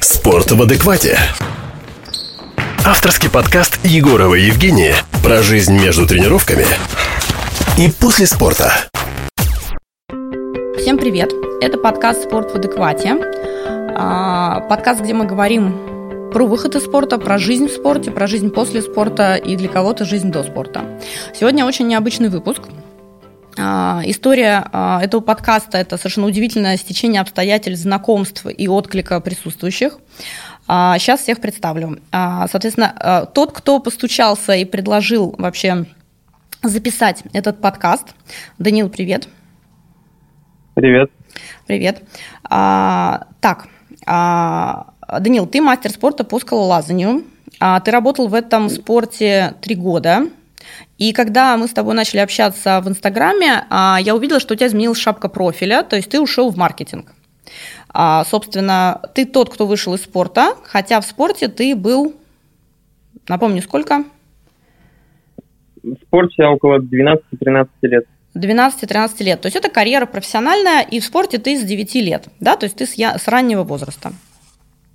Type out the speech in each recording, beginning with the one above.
Спорт в адеквате. Авторский подкаст Егорова Евгения про жизнь между тренировками и после спорта. Всем привет! Это подкаст «Спорт в адеквате». А, подкаст, где мы говорим про выход из спорта, про жизнь в спорте, про жизнь после спорта и для кого-то жизнь до спорта. Сегодня очень необычный выпуск. А, история а, этого подкаста – это совершенно удивительное стечение обстоятельств, знакомств и отклика присутствующих. Сейчас всех представлю. Соответственно, тот, кто постучался и предложил вообще записать этот подкаст. Данил, привет. Привет. Привет. А, так, а, Данил, ты мастер спорта по скалолазанию. А, ты работал в этом спорте три года. И когда мы с тобой начали общаться в Инстаграме, а, я увидела, что у тебя изменилась шапка профиля, то есть ты ушел в маркетинг. А, собственно, ты тот, кто вышел из спорта, хотя в спорте ты был, напомню, сколько? В спорте я около 12-13 лет. 12-13 лет. То есть это карьера профессиональная, и в спорте ты с 9 лет, да, то есть ты с, я, с раннего возраста.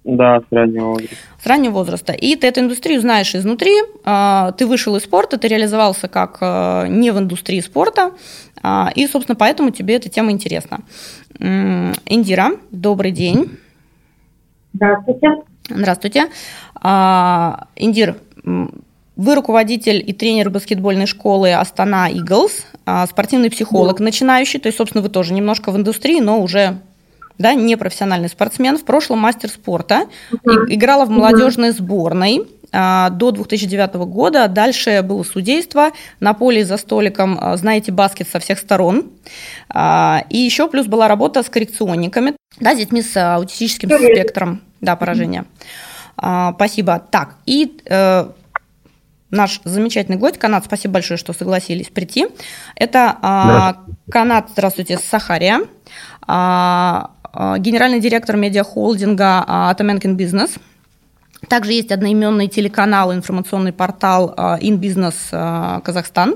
Да, с раннего возраста. С раннего возраста. И ты эту индустрию знаешь изнутри, а, ты вышел из спорта, ты реализовался как а, не в индустрии спорта, а, и, собственно, поэтому тебе эта тема интересна. Индира, добрый день. Здравствуйте. Здравствуйте. Индир, вы руководитель и тренер баскетбольной школы Астана Иглс, спортивный психолог да. начинающий, то есть, собственно, вы тоже немножко в индустрии, но уже да, не профессиональный спортсмен, в прошлом мастер спорта, uh играла в молодежной сборной а, до 2009 года. Дальше было судейство, на поле за столиком, а, знаете, баскет со всех сторон. А, и еще плюс была работа с коррекционниками, да, с детьми с аутистическим спектром да, поражения. Спасибо. Так, и э, наш замечательный гость, Канат, спасибо большое, что согласились прийти. Это Канат, здравствуйте, Сахария, а, генеральный директор медиахолдинга Атаменкин Бизнес. Также есть одноименный телеканал, информационный портал InBusiness Казахстан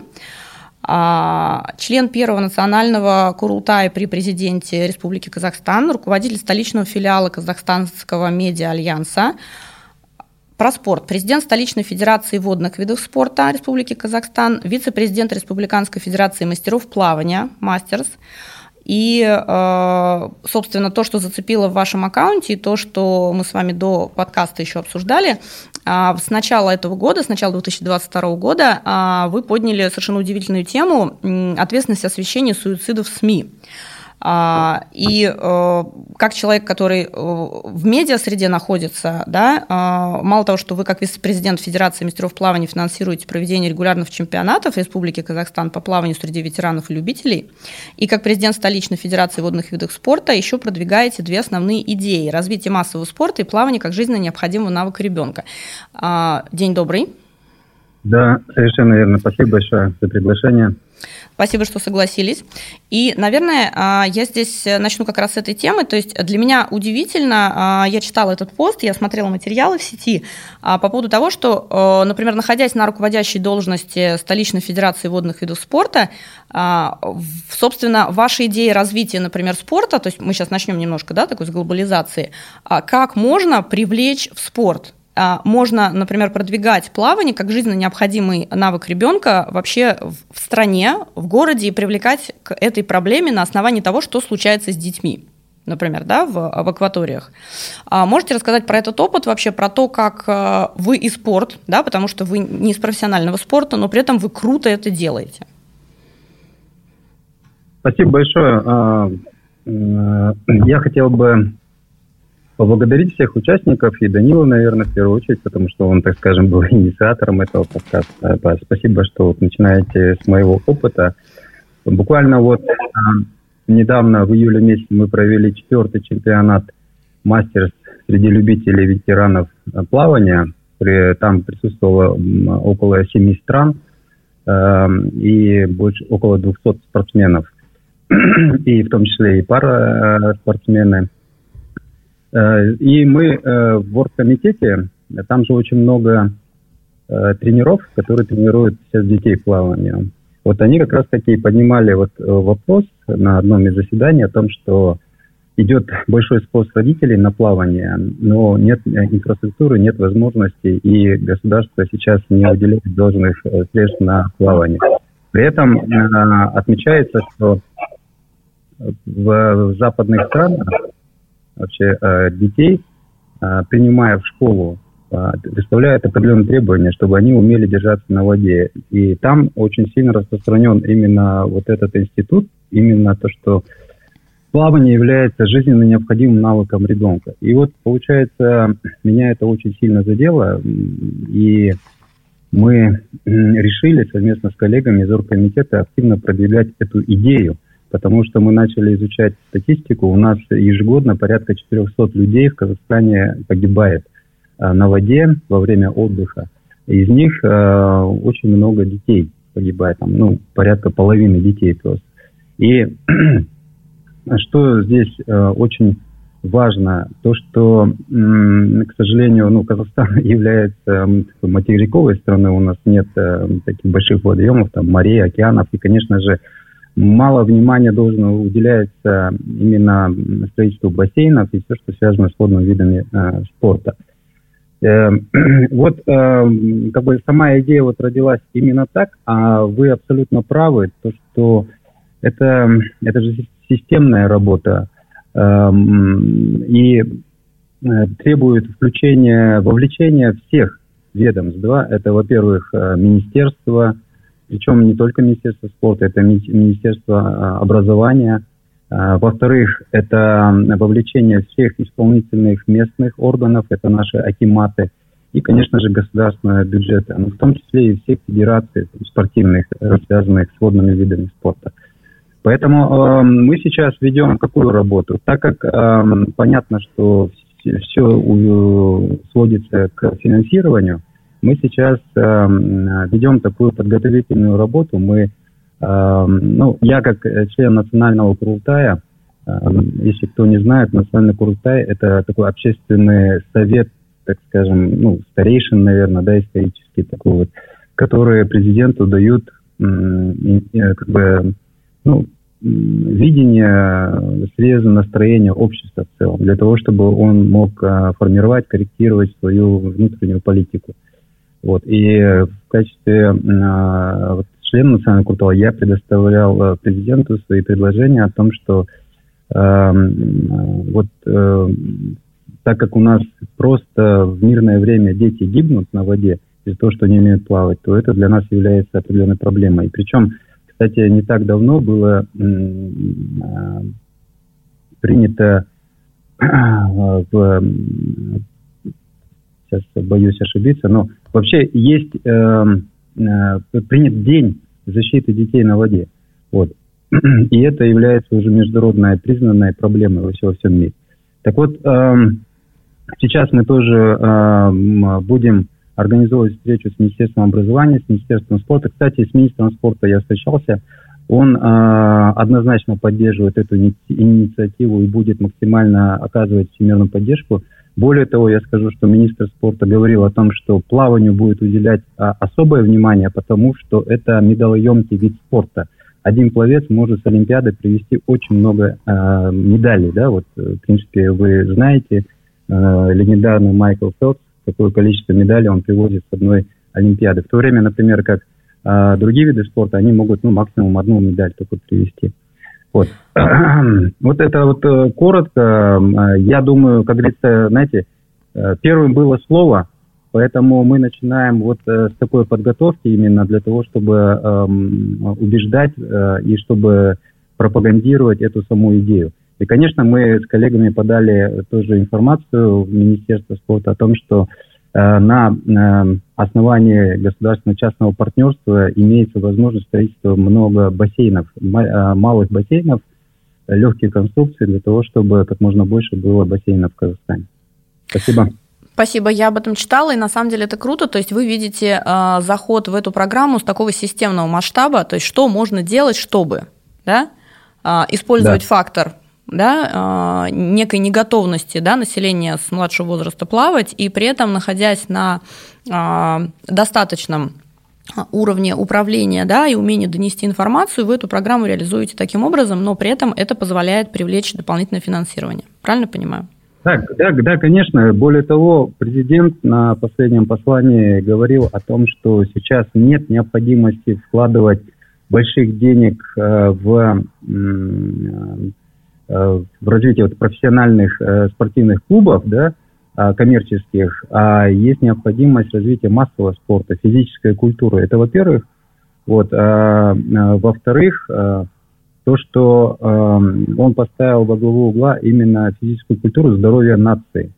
член первого национального Курултая при президенте Республики Казахстан, руководитель столичного филиала Казахстанского медиа-альянса, про спорт. Президент столичной федерации водных видов спорта Республики Казахстан, вице-президент Республиканской федерации мастеров плавания, мастерс. И, э, собственно, то, что зацепило в вашем аккаунте, и то, что мы с вами до подкаста еще обсуждали, а, с начала этого года, с начала 2022 года, а, вы подняли совершенно удивительную тему ответственность освещения суицидов в СМИ. А, и э, как человек, который э, в медиа-среде находится, да, а, мало того, что вы как вице-президент Федерации мастеров плавания финансируете проведение регулярных чемпионатов Республики Казахстан по плаванию среди ветеранов и любителей, и как президент столичной Федерации водных видов спорта еще продвигаете две основные идеи – развитие массового спорта и плавание как жизненно необходимого навыка ребенка. А, день добрый. Да, совершенно верно. Спасибо большое за приглашение. Спасибо, что согласились. И, наверное, а, я здесь начну как раз с этой темы. То есть для меня удивительно, а, я читала этот пост, я смотрела материалы в сети а, по поводу того, что, например, находясь на руководящей должности столичной федерации водных видов спорта, собственно, ваши идеи развития, например, спорта, то есть мы сейчас начнем немножко, да, такой с глобализации, как можно привлечь в спорт? А, можно, например, продвигать плавание как жизненно необходимый навык ребенка вообще в стране, в городе и привлекать к этой проблеме на основании того, что случается с детьми например, да, в, в акваториях. А можете рассказать про этот опыт, вообще про то, как а, вы и спорт, да, потому что вы не из профессионального спорта, но при этом вы круто это делаете. Спасибо большое. А, я хотел бы поблагодарить всех участников и Данила, наверное, в первую очередь, потому что он, так скажем, был инициатором этого подкаста. Спасибо, что вот начинаете с моего опыта. Буквально вот а, недавно, в июле месяце, мы провели четвертый чемпионат мастерс среди любителей ветеранов плавания. Там присутствовало около семи стран а, и больше около 200 спортсменов, и в том числе и пара спортсмены. Э, и мы э, в оргкомитете, там же очень много э, тренеров, которые тренируют сейчас детей плаванию. Вот они как раз таки поднимали вот вопрос на одном из заседаний о том, что идет большой спрос родителей на плавание, но нет инфраструктуры, нет возможностей, и государство сейчас не выделяет должных средств на плавание. При этом отмечается, что в западных странах вообще детей, принимая в школу выставляют определенные требования, чтобы они умели держаться на воде. И там очень сильно распространен именно вот этот институт, именно то, что плавание является жизненно необходимым навыком ребенка. И вот, получается, меня это очень сильно задело, и мы решили совместно с коллегами из оргкомитета активно продвигать эту идею, потому что мы начали изучать статистику. У нас ежегодно порядка 400 людей в Казахстане погибает – Э, на воде во время отдыха. Из них э, очень много детей погибает, там, ну, порядка половины детей просто. И что здесь э, очень важно, то, что, к сожалению, ну, Казахстан является материковой страной, у нас нет таких больших водоемов, там, морей, океанов, и, конечно же, мало внимания должно уделяться именно строительству бассейнов и все, что связано с водными видами э, спорта. Эм, вот эм, как бы сама идея вот родилась именно так, а вы абсолютно правы, то что это, это же системная работа эм, и э, требует включения, вовлечения всех ведомств. Да? Это, во-первых, э, министерство, причем не только Министерство спорта, это Министерство э, образования, а, во-вторых, это вовлечение всех исполнительных местных органов, это наши акиматы, и, конечно же, государственные бюджеты, но в том числе и всех федераций спортивных, связанных с водными видами спорта. Поэтому э, мы сейчас ведем какую работу? Так как э, понятно, что все у, сводится к финансированию, мы сейчас э, ведем такую подготовительную работу. Мы Эм, ну, я как э, член национального Курултая, эм, если кто не знает, национальный Курултай – это такой общественный совет, так скажем, ну, старейшин, наверное, да, исторический такой вот, которые президенту дают э, как бы, ну, видение, срез настроения общества в целом, для того, чтобы он мог э, формировать, корректировать свою внутреннюю политику. Вот. И в качестве вот, членам Национального куртала я предоставлял э, президенту свои предложения о том, что э, вот э, так как у нас просто в мирное время дети гибнут на воде из-за того, что не умеют плавать, то это для нас является определенной проблемой. И причем, кстати, не так давно было э, принято в сейчас боюсь ошибиться, но вообще есть э, Э, принят День защиты детей на воде. Вот. И это является уже международной признанной проблемой во всем, во всем мире. Так вот, эм, сейчас мы тоже эм, будем организовывать встречу с Министерством образования, с Министерством спорта. Кстати, с министром спорта я встречался. Он э, однозначно поддерживает эту инициативу и будет максимально оказывать всемирную поддержку. Более того, я скажу, что министр спорта говорил о том, что плаванию будет уделять а, особое внимание, потому что это медалоемкий вид спорта. Один пловец может с Олимпиады привести очень много э, медалей. Да? Вот, э, в принципе, вы знаете, э, легендарный Майкл Фелпс, какое количество медалей он привозит с одной Олимпиады. В то время, например, как э, другие виды спорта, они могут ну, максимум одну медаль только привести. Вот. вот это вот э, коротко. Э, я думаю, как говорится, знаете, э, первым было слово, поэтому мы начинаем вот с такой подготовки именно для того, чтобы эм, убеждать и чтобы пропагандировать эту саму идею. И, конечно, мы с коллегами подали тоже информацию в Министерство спорта о том, что Э, на э, основании государственно-частного партнерства имеется возможность строительства много бассейнов, э, малых бассейнов, легких конструкций для того, чтобы как можно больше было бассейнов в Казахстане. Спасибо. Спасибо, я об этом читала, и на самом деле это круто. То есть вы видите э, заход в эту программу с такого системного масштаба, то есть что можно делать, чтобы да, э, использовать да. фактор да, а, некой неготовности да, населения с младшего возраста плавать, и при этом находясь на а, достаточном уровне управления да, и умения донести информацию, вы эту программу реализуете таким образом, но при этом это позволяет привлечь дополнительное финансирование. Правильно понимаю? Да, да, да, конечно. Более того, президент на последнем послании говорил о том, что сейчас нет необходимости вкладывать больших денег э, в, э, в развитие вот профессиональных э, спортивных клубов, да, а, коммерческих, а есть необходимость развития массового спорта, физической культуры. Это во-первых. Вот, а, а, во-вторых, а, то, что а, он поставил во главу угла именно физическую культуру здоровья нации.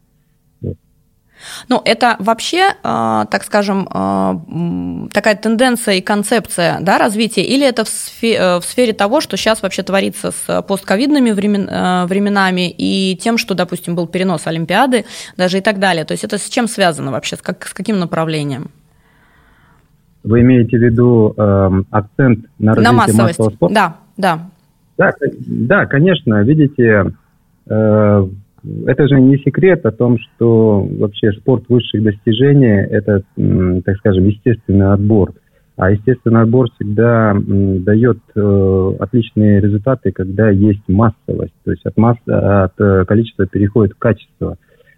Ну, это вообще, э, так скажем, э, такая тенденция и концепция да, развития, или это в сфере, э, в сфере того, что сейчас вообще творится с постковидными времен, временами и тем, что, допустим, был перенос Олимпиады, даже и так далее. То есть это с чем связано вообще, с, как, с каким направлением? Вы имеете в виду э, акцент на развитие на массовость. массового спорта? Да, да. Да, да, конечно. Видите, э, это же не секрет о том, что вообще спорт высших достижений – это, так скажем, естественный отбор. А естественный отбор всегда дает э, отличные результаты, когда есть массовость. То есть от, масс, от э, количества переходит в качество.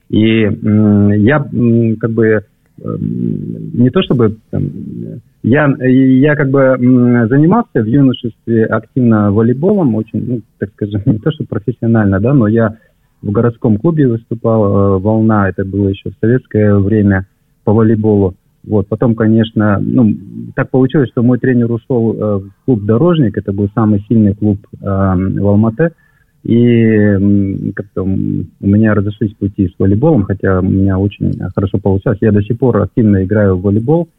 И я как бы не то чтобы я, я как бы занимался в юношестве активно волейболом, очень, ну, так скажем, не то что профессионально, да, но я в городском клубе выступал, э, «Волна», это было еще в советское время по волейболу. Вот, потом, конечно, ну, так получилось, что мой тренер ушел э, в клуб «Дорожник», это был самый сильный клуб э, в Алмате, и как-то у меня разошлись пути с волейболом, хотя у меня очень хорошо получалось. Я до сих пор активно играю в волейбол,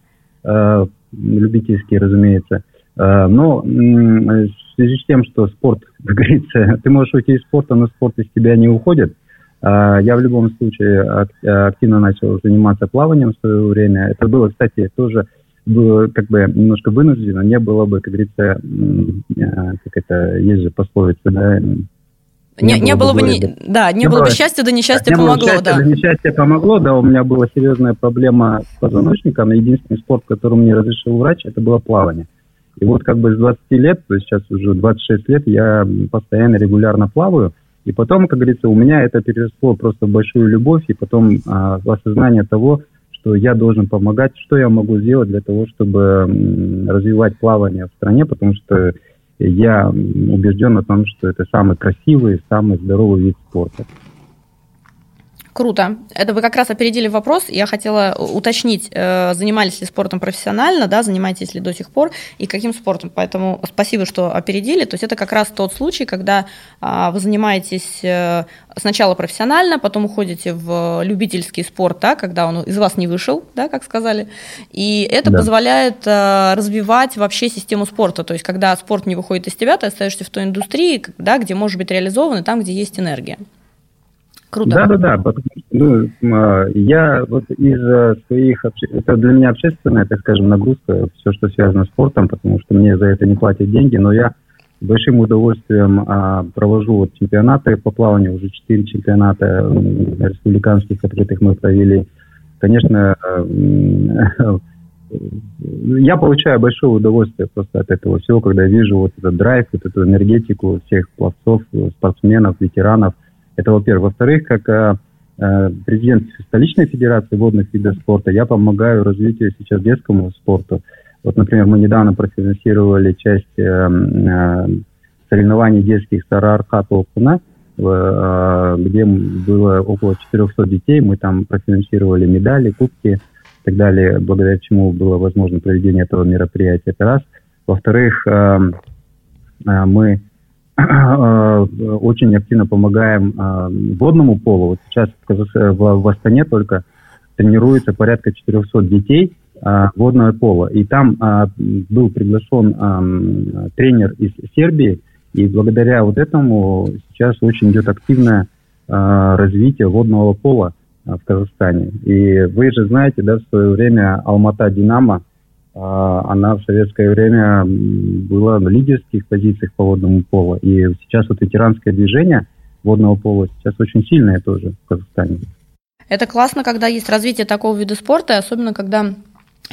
э, любительский, разумеется. Но в связи с тем, что спорт, как говорится, ты можешь уйти из спорта, но спорт из тебя не уходит. Э, я в любом случае активно начал заниматься плаванием в свое время. Это было, кстати, тоже было как бы немножко вынуждено, не было бы, как говорится, как это, есть же пословица, да, не, не, не было бы, не, да, не, не было бы счастья, да несчастье не помогло, счастья, да. да. Несчастье помогло, да, у меня была серьезная проблема с позвоночником, единственный спорт, который мне разрешил врач, это было плавание. И вот как бы с 20 лет, то есть сейчас уже 26 лет, я постоянно регулярно плаваю, и потом, как говорится, у меня это переросло просто в большую любовь, и потом а, осознание того, что я должен помогать, что я могу сделать для того, чтобы развивать плавание в стране, потому что я убежден в том, что это самый красивый, самый здоровый вид спорта. Круто. Это вы как раз опередили вопрос. Я хотела уточнить, э, занимались ли спортом профессионально, да, занимаетесь ли до сих пор и каким спортом. Поэтому спасибо, что опередили. То есть это как раз тот случай, когда а, вы занимаетесь э, сначала профессионально, потом уходите в любительский спорт, да, когда он из вас не вышел, да, как сказали. И это да. позволяет э, развивать вообще систему спорта. То есть когда спорт не выходит из тебя, ты остаешься в той индустрии, да, где может быть реализован, и там, где есть энергия. Круто. Да, да, да. Ну, а, я вот из своих это для меня общественная, так скажем, нагрузка, все, что связано с спортом, потому что мне за это не платят деньги, но я с большим удовольствием а, провожу вот чемпионаты по плаванию, уже четыре чемпионата республиканских открытых мы провели. Конечно, я получаю большое удовольствие просто от этого всего, когда я вижу вот этот драйв, вот эту энергетику всех пловцов, спортсменов, ветеранов – это, во-первых. Во-вторых, как э, э, президент столичной федерации водных видов спорта, я помогаю развитию сейчас детскому спорту. Вот, например, мы недавно профинансировали часть э, соревнований детских Сарархат Окуна, э, где было около 400 детей. Мы там профинансировали медали, кубки и так далее, благодаря чему было возможно проведение этого мероприятия. Это раз. Во-вторых, мы очень активно помогаем э, водному полу. Вот сейчас в, Астане только тренируется порядка 400 детей э, водного пола. И там был приглашен тренер из Сербии, и благодаря вот этому сейчас очень идет активное развитие водного пола в Казахстане. И вы же знаете, да, в свое время Алмата Динамо – она в советское время была на лидерских позициях по водному полу. И сейчас вот ветеранское движение водного пола сейчас очень сильное тоже в Казахстане. Это классно, когда есть развитие такого вида спорта, особенно когда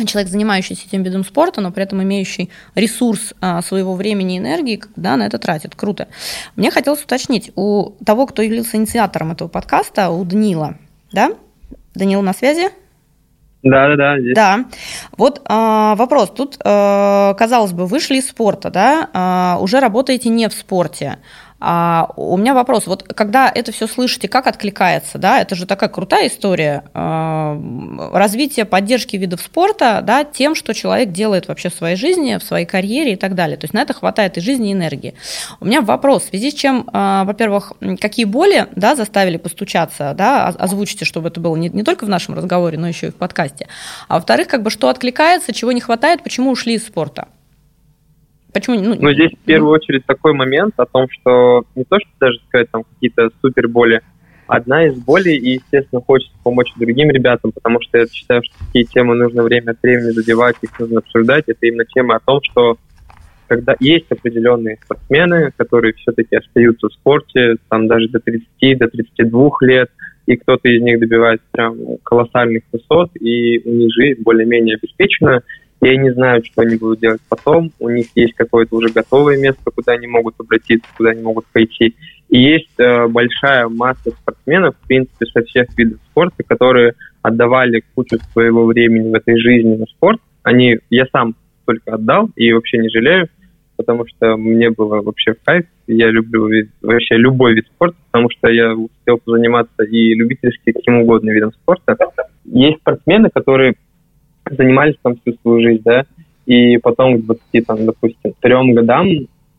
человек, занимающийся этим видом спорта, но при этом имеющий ресурс а, своего времени и энергии, да, на это тратит. Круто. Мне хотелось уточнить, у того, кто явился инициатором этого подкаста, у Данила, да? Данил на связи? Да, да, да. Здесь. Да. Вот а, вопрос. Тут, а, казалось бы, вышли из спорта, да, а, уже работаете не в спорте. А у меня вопрос, вот когда это все слышите, как откликается, да, это же такая крутая история э, развития поддержки видов спорта, да, тем, что человек делает вообще в своей жизни, в своей карьере и так далее. То есть на это хватает и жизни, и энергии. У меня вопрос, в связи с чем, э, во-первых, какие боли, да, заставили постучаться, да, озвучите, чтобы это было не, не только в нашем разговоре, но еще и в подкасте. А во-вторых, как бы что откликается, чего не хватает, почему ушли из спорта? Почему? Ну, ну, здесь в первую очередь такой момент о том, что не то, что даже сказать там какие-то супер боли, одна из болей, и, естественно, хочется помочь другим ребятам, потому что я считаю, что такие темы нужно время от времени задевать, их нужно обсуждать. Это именно тема о том, что когда есть определенные спортсмены, которые все-таки остаются в спорте, там даже до 30, до 32 лет, и кто-то из них добивается прям колоссальных высот, и у них жизнь более-менее обеспечена, и они знают, что они будут делать потом. У них есть какое-то уже готовое место, куда они могут обратиться, куда они могут пойти. И есть э, большая масса спортсменов, в принципе, со всех видов спорта, которые отдавали кучу своего времени в этой жизни на спорт. Они, я сам только отдал и вообще не жалею, потому что мне было вообще в кайф. Я люблю вообще любой вид спорта, потому что я успел позаниматься и любительски каким угодно видом спорта. Есть спортсмены, которые занимались там всю свою жизнь, да, и потом к 20, там, допустим, трем годам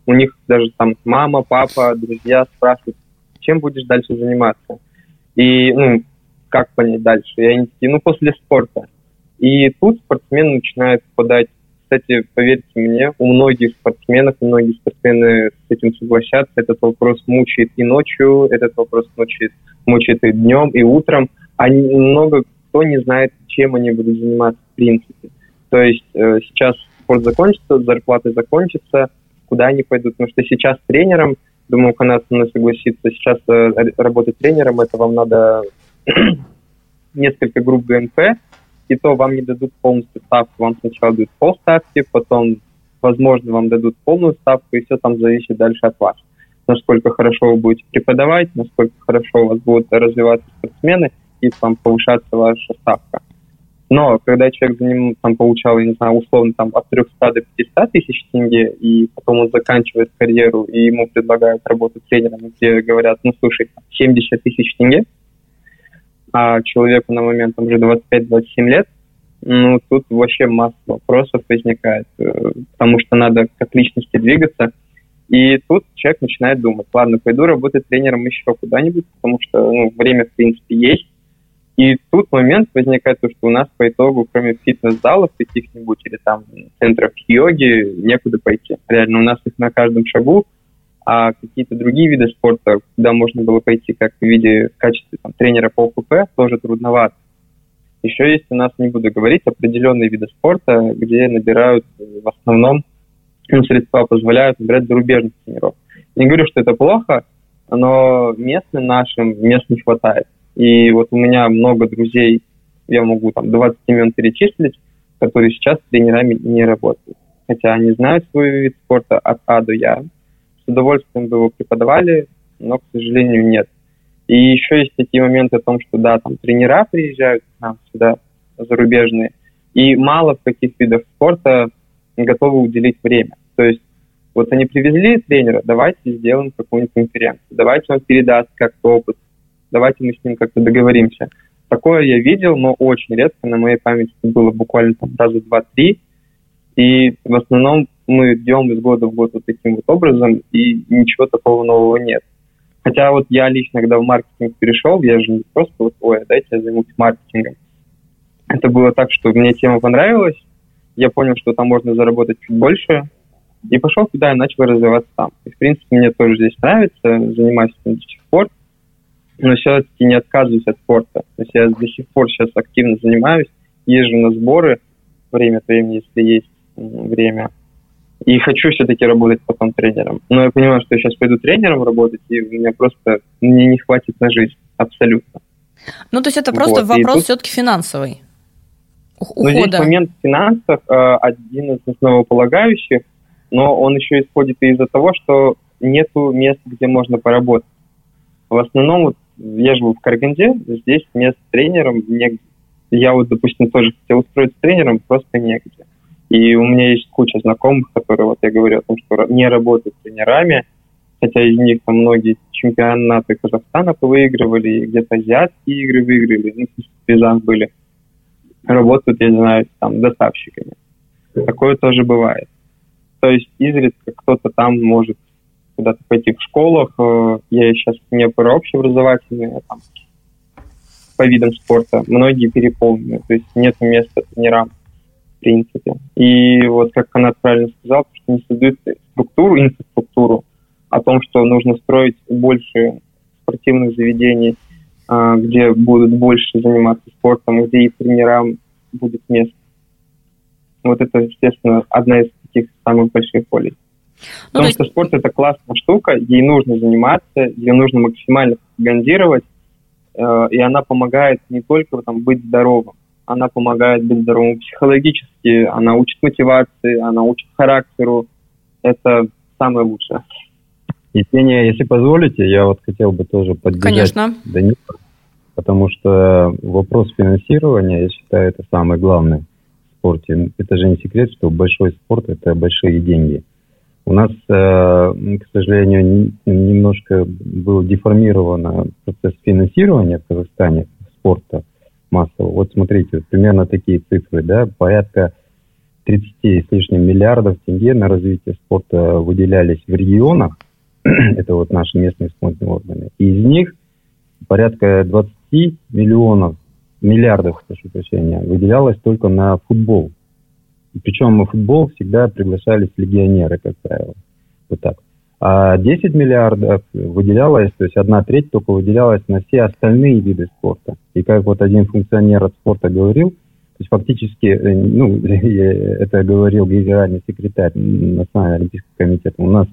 у них даже там мама, папа, друзья спрашивают, чем будешь дальше заниматься? И, ну, как понять дальше? И они такие, ну, после спорта. И тут спортсмены начинают попадать кстати, поверьте мне, у многих спортсменов, многие спортсмены с этим согласятся. Этот вопрос мучает и ночью, этот вопрос мучает, мучает и днем, и утром. Они много кто не знает, чем они будут заниматься в принципе. То есть э, сейчас спорт закончится, зарплаты закончатся, куда они пойдут. Потому что сейчас тренером, думаю, Канад со мной согласится, сейчас э, работать тренером, это вам надо несколько групп ГНП, и то вам не дадут полностью ставку, вам сначала дают полставки, потом, возможно, вам дадут полную ставку, и все там зависит дальше от вас. Насколько хорошо вы будете преподавать, насколько хорошо у вас будут развиваться спортсмены – и там повышаться ваша ставка. Но когда человек за ним там получал, я не знаю, условно там от 300 до 500 тысяч тенге, и потом он заканчивает карьеру, и ему предлагают работать тренером, где говорят, ну, слушай, 70 тысяч тенге, а человеку на момент там уже 25-27 лет, ну, тут вообще масса вопросов возникает, э, потому что надо как личности двигаться. И тут человек начинает думать, ладно, пойду работать тренером еще куда-нибудь, потому что ну, время, в принципе, есть, и тут момент возникает, то, что у нас по итогу, кроме фитнес-залов каких-нибудь или там центров йоги, некуда пойти. Реально, у нас их на каждом шагу, а какие-то другие виды спорта, куда можно было пойти как в виде в качестве там, тренера по ОКП, тоже трудновато. Еще есть у нас, не буду говорить, определенные виды спорта, где набирают в основном, ну, средства позволяют набирать зарубежных тренеров. Не говорю, что это плохо, но местным нашим мест не хватает. И вот у меня много друзей, я могу там 20 имен перечислить, которые сейчас тренерами не работают. Хотя они знают свой вид спорта от А до Я. С удовольствием бы его преподавали, но, к сожалению, нет. И еще есть такие моменты о том, что да, там тренера приезжают к нам сюда, зарубежные, и мало в каких видах спорта готовы уделить время. То есть вот они привезли тренера, давайте сделаем какую-нибудь конференцию, давайте он передаст как-то опыт, давайте мы с ним как-то договоримся. Такое я видел, но очень редко, на моей памяти было буквально там раза два-три, и в основном мы идем из года в год вот таким вот образом, и ничего такого нового нет. Хотя вот я лично, когда в маркетинг перешел, я же не просто вот, ой, а дайте я займусь маркетингом. Это было так, что мне тема понравилась, я понял, что там можно заработать чуть больше, и пошел туда и начал развиваться там. И, в принципе, мне тоже здесь нравится, занимаюсь этим до сих пор но все-таки не отказываюсь от спорта. То есть я до сих пор сейчас активно занимаюсь, езжу на сборы время от времени, если есть время. И хочу все-таки работать потом тренером. Но я понимаю, что я сейчас пойду тренером работать, и у меня просто мне не хватит на жизнь. Абсолютно. Ну, то есть это просто вот. вопрос тут... все-таки финансовый ухода. Но здесь момент финансов э, один из основополагающих, но он еще исходит из-за того, что нету мест, где можно поработать. В основном, вот, я живу в Караганде, здесь мест тренером негде. Я вот, допустим, тоже хотел устроиться тренером, просто негде. И у меня есть куча знакомых, которые, вот я говорю о том, что не работают тренерами, хотя из них там многие чемпионаты Казахстана выигрывали, где-то азиатские игры выиграли, ну, в призах были. Работают, я не знаю, там, доставщиками. Такое тоже бывает. То есть изредка кто-то там может куда-то пойти в школах. Э, я сейчас не про общеобразовательные, а там по видам спорта. Многие переполнены, то есть нет места тренерам принципе. И вот как Канат правильно сказал, что не создают структуру, инфраструктуру о том, что нужно строить больше спортивных заведений, а, где будут больше заниматься спортом, где и тренерам будет место. Вот это, естественно, одна из таких самых больших полей. Ну, Потому есть... что спорт это классная штука, ей нужно заниматься, ее нужно максимально пропагандировать, э, и она помогает не только там, быть здоровым, она помогает быть здоровым психологически, она учит мотивации, она учит характеру. Это самое лучшее. Евгения, если позволите, я вот хотел бы тоже поддержать Конечно. Данила, потому что вопрос финансирования, я считаю, это самое главное в спорте. Это же не секрет, что большой спорт – это большие деньги. У нас, э, к сожалению, немножко был деформирован процесс финансирования в Казахстане спорта массово. Вот смотрите, примерно такие цифры, да, порядка 30 с лишним миллиардов тенге на развитие спорта выделялись в регионах, это вот наши местные исполнительные органы, и из них порядка 20 миллионов, миллиардов, прошу прощения, выделялось только на футбол. Причем на футбол всегда приглашались легионеры, как правило. Вот так а 10 миллиардов выделялось, то есть одна треть только выделялась на все остальные виды спорта. И как вот один функционер от спорта говорил, то есть фактически, э, ну, это говорил генеральный секретарь Национального олимпийского комитета, у нас,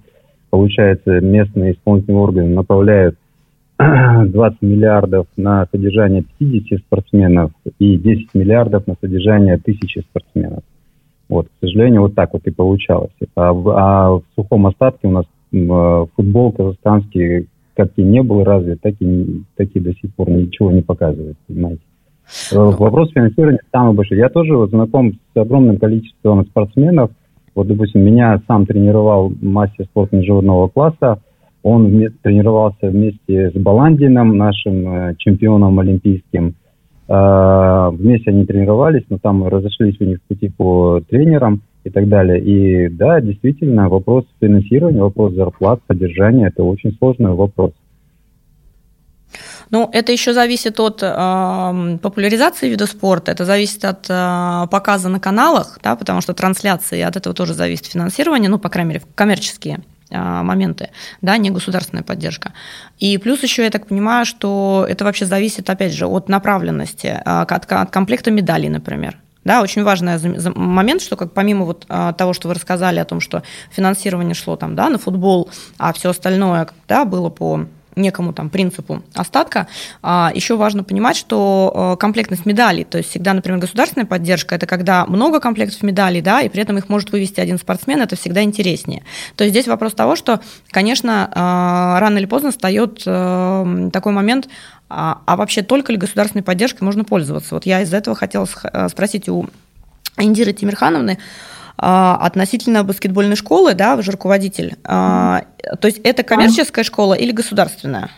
получается, местные исполнительные органы направляют 20 миллиардов на содержание 50 спортсменов и 10 миллиардов на содержание 1000 спортсменов. Вот, к сожалению, вот так вот и получалось. А в, а в сухом остатке у нас Э, футбол казахстанский как и не был развит, так и, так и до сих пор ничего не показывает, понимаете. Э, вопрос финансирования самый большой. Я тоже вот знаком с огромным количеством спортсменов. Вот, допустим, меня сам тренировал мастер спорта международного класса. Он тренировался вместе с Баландином, нашим э, чемпионом олимпийским. Вместе они тренировались, но там разошлись у них пути по тренерам и так далее. И да, действительно, вопрос финансирования, вопрос зарплат, содержания – это очень сложный вопрос. Ну, это еще зависит от э, популяризации вида спорта, это зависит от э, показа на каналах, да, потому что трансляции, от этого тоже зависит финансирование, ну, по крайней мере, коммерческие моменты, да, не государственная поддержка. И плюс еще я так понимаю, что это вообще зависит, опять же, от направленности, э, от, от комплекта медалей, например. Да, очень важный момент, что как помимо вот а, того, что вы рассказали о том, что финансирование шло там, да, на футбол, а все остальное, да, было по некому там принципу остатка, а, еще важно понимать, что а, комплектность медалей, то есть всегда, например, государственная поддержка, это когда много комплектов медалей, да, и при этом их может вывести один спортсмен, это всегда интереснее. То есть здесь вопрос того, что, конечно, рано или поздно встает такой момент, а, а вообще только ли государственной поддержкой можно пользоваться? Вот я из-за этого хотела э, спросить у Индиры Тимирхановны, относительно баскетбольной школы, да, вы же руководитель. А, то есть это коммерческая школа или государственная?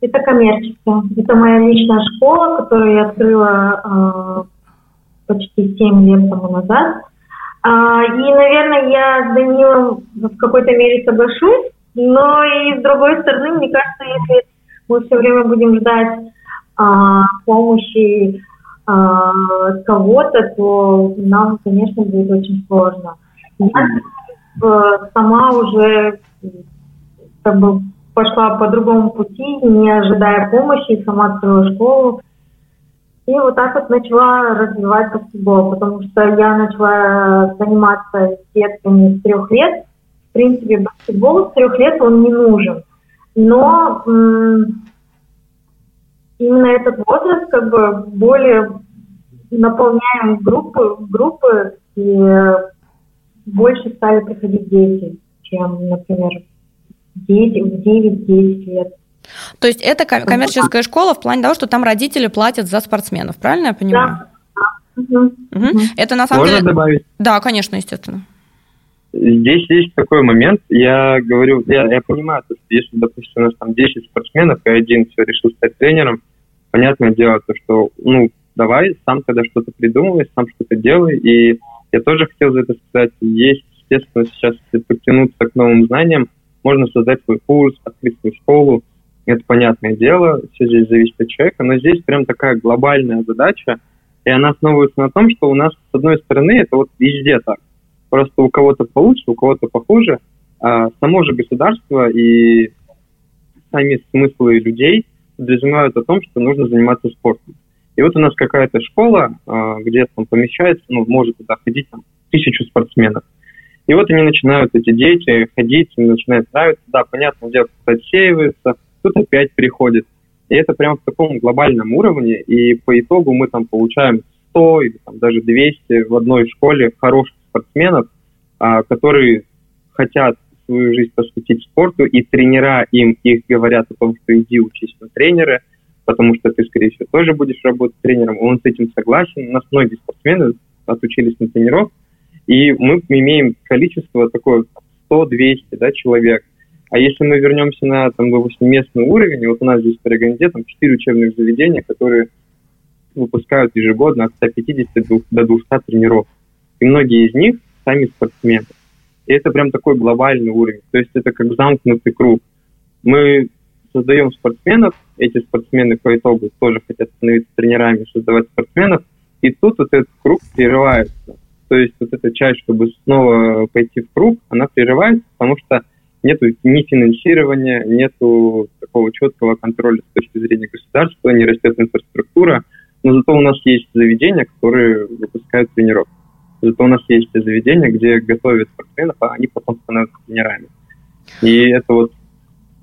Это коммерческая. Это моя личная школа, которую я открыла почти 7 лет тому назад. И, наверное, я с Данилом в какой-то мере соглашусь, но и с другой стороны, мне кажется, если мы все время будем ждать а, помощи а, кого-то, то нам, конечно, будет очень сложно. Я э, сама уже как бы пошла по другому пути, не ожидая помощи, сама открыла школу. И вот так вот начала развивать баскетбол, потому что я начала заниматься с детками с трех лет. В принципе, баскетбол с трех лет он не нужен. Но м- именно этот возраст как бы более наполняем группы, группы и больше стали приходить дети, чем, например, дети в 9-10 лет. То есть это коммерческая школа в плане того, что там родители платят за спортсменов, правильно я понимаю? Да. Угу. Угу. Это на самом Можно деле... добавить? Да, конечно, естественно. Здесь есть такой момент, я говорю, я, я понимаю, что если, допустим, у нас там 10 спортсменов, и один все решил стать тренером, понятное дело, то, что, ну, давай, сам когда что-то придумывай, сам что-то делай, и я тоже хотел за это сказать, есть, естественно, сейчас, если подтянуться к новым знаниям, можно создать свой курс, открыть свою школу, это понятное дело, все здесь зависит от человека, но здесь прям такая глобальная задача, и она основывается на том, что у нас, с одной стороны, это вот везде так. Просто у кого-то получше, у кого-то похуже. А само же государство и сами смыслы людей подразумевают о том, что нужно заниматься спортом. И вот у нас какая-то школа, а, где там помещается, ну, может туда ходить там, тысячу спортсменов. И вот они начинают, эти дети, ходить, им начинает нравиться. Да, понятно, дело, кто-то отсеивается, тут опять приходит. И это прямо в таком глобальном уровне, и по итогу мы там получаем 100 или там, даже 200 в одной школе хороших спортсменов, а, которые хотят свою жизнь посвятить спорту, и тренера им их говорят о том, что иди учись на тренера, потому что ты, скорее всего, тоже будешь работать тренером. Он с этим согласен. У нас многие спортсмены отучились на тренеров, и мы имеем количество такое 100-200 да, человек. А если мы вернемся на, там, допустим, местный уровень, вот у нас здесь в Тараганде там 4 учебных заведения, которые выпускают ежегодно от 150 до 200 тренеров. И многие из них сами спортсмены. И это прям такой глобальный уровень. То есть это как замкнутый круг. Мы создаем спортсменов, эти спортсмены по итогу тоже хотят становиться тренерами, создавать спортсменов, и тут вот этот круг прерывается. То есть вот эта часть, чтобы снова пойти в круг, она прерывается, потому что нету ни финансирования, нету такого четкого контроля с точки зрения государства, не растет инфраструктура, но зато у нас есть заведения, которые выпускают тренеров. Зато у нас есть заведения, где готовят спортсменов, а они потом становятся тренерами. И это вот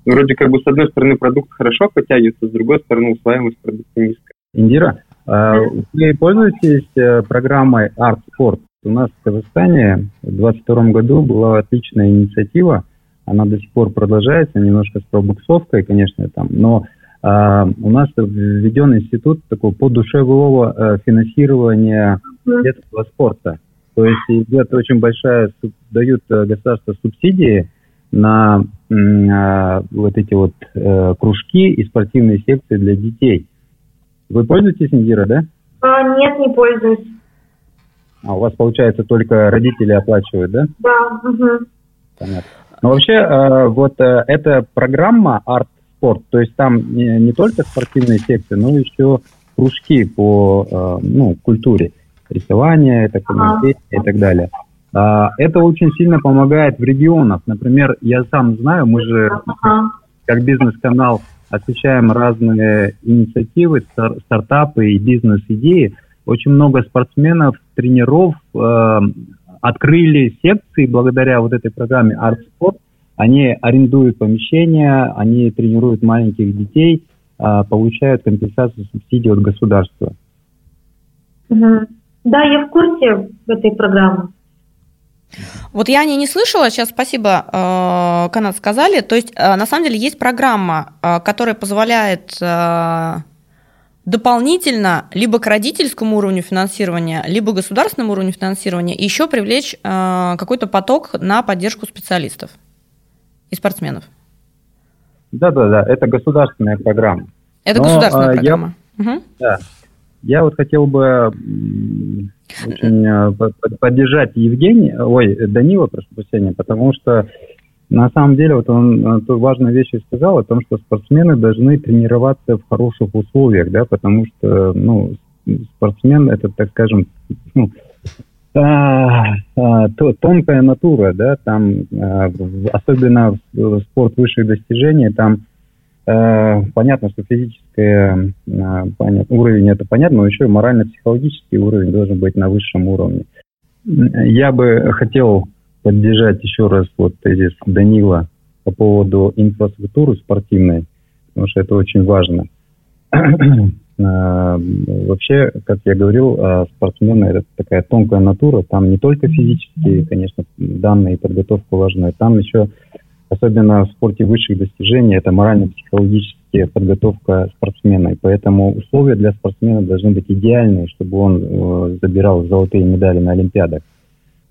вроде как бы с одной стороны продукт хорошо подтягивается, с другой стороны усваиваемость продукта низкая. Индира, а вы пользуетесь э, программой Art Sport? У нас в Казахстане в 2022 году была отличная инициатива, она до сих пор продолжается, немножко с пробуксовкой, конечно, там, но а, у нас введен институт такого подушевого а, финансирования детского спорта. То есть идет очень большая, дают э, государство субсидии на а, вот эти вот а, кружки и спортивные секции для детей. Вы пользуетесь, Индира, да? А, нет, не пользуюсь. А у вас, получается, только родители оплачивают, да? Да. Угу. Понятно. Но вообще, э, вот э, эта программа Art Sport, то есть там не, не только спортивные секции, но еще кружки по э, ну, культуре, рисование, это комментирование и так далее. А, это очень сильно помогает в регионах. Например, я сам знаю, мы же как бизнес-канал освещаем разные инициативы, стартапы и бизнес-идеи. Очень много спортсменов, тренеров открыли секции благодаря вот этой программе Art Sport. Они арендуют помещения, они тренируют маленьких детей, а, получают компенсацию субсидий от государства. Угу. Да, я в курсе этой программы. Вот я о ней не слышала, сейчас спасибо, э, Канад сказали. То есть, э, на самом деле, есть программа, э, которая позволяет дополнительно либо к родительскому уровню финансирования, либо государственному уровню финансирования еще привлечь какой-то поток на поддержку специалистов и спортсменов. Да, да, да, это государственная программа. Это Но, государственная а, программа. Я, угу. Да. Я вот хотел бы очень э, поддержать Евгения, ой, Данила, прошу прощения, потому что на самом деле, вот он э, ту важную вещь сказал о том, что спортсмены должны тренироваться в хороших условиях, да, потому что, ну, спортсмен это, так скажем, ну, а, а, тонкая натура, да, там, а, особенно в спорт высших достижений, там а, понятно, что физический а, понятно, уровень это понятно, но еще и морально-психологический уровень должен быть на высшем уровне. Я бы хотел поддержать еще раз вот тезис Данила по поводу инфраструктуры спортивной, потому что это очень важно. вообще, как я говорил, спортсмены – это такая тонкая натура. Там не только физические, конечно, данные и подготовка важны, там еще, особенно в спорте высших достижений, это морально-психологическая подготовка спортсмена. И поэтому условия для спортсмена должны быть идеальные, чтобы он э, забирал золотые медали на Олимпиадах.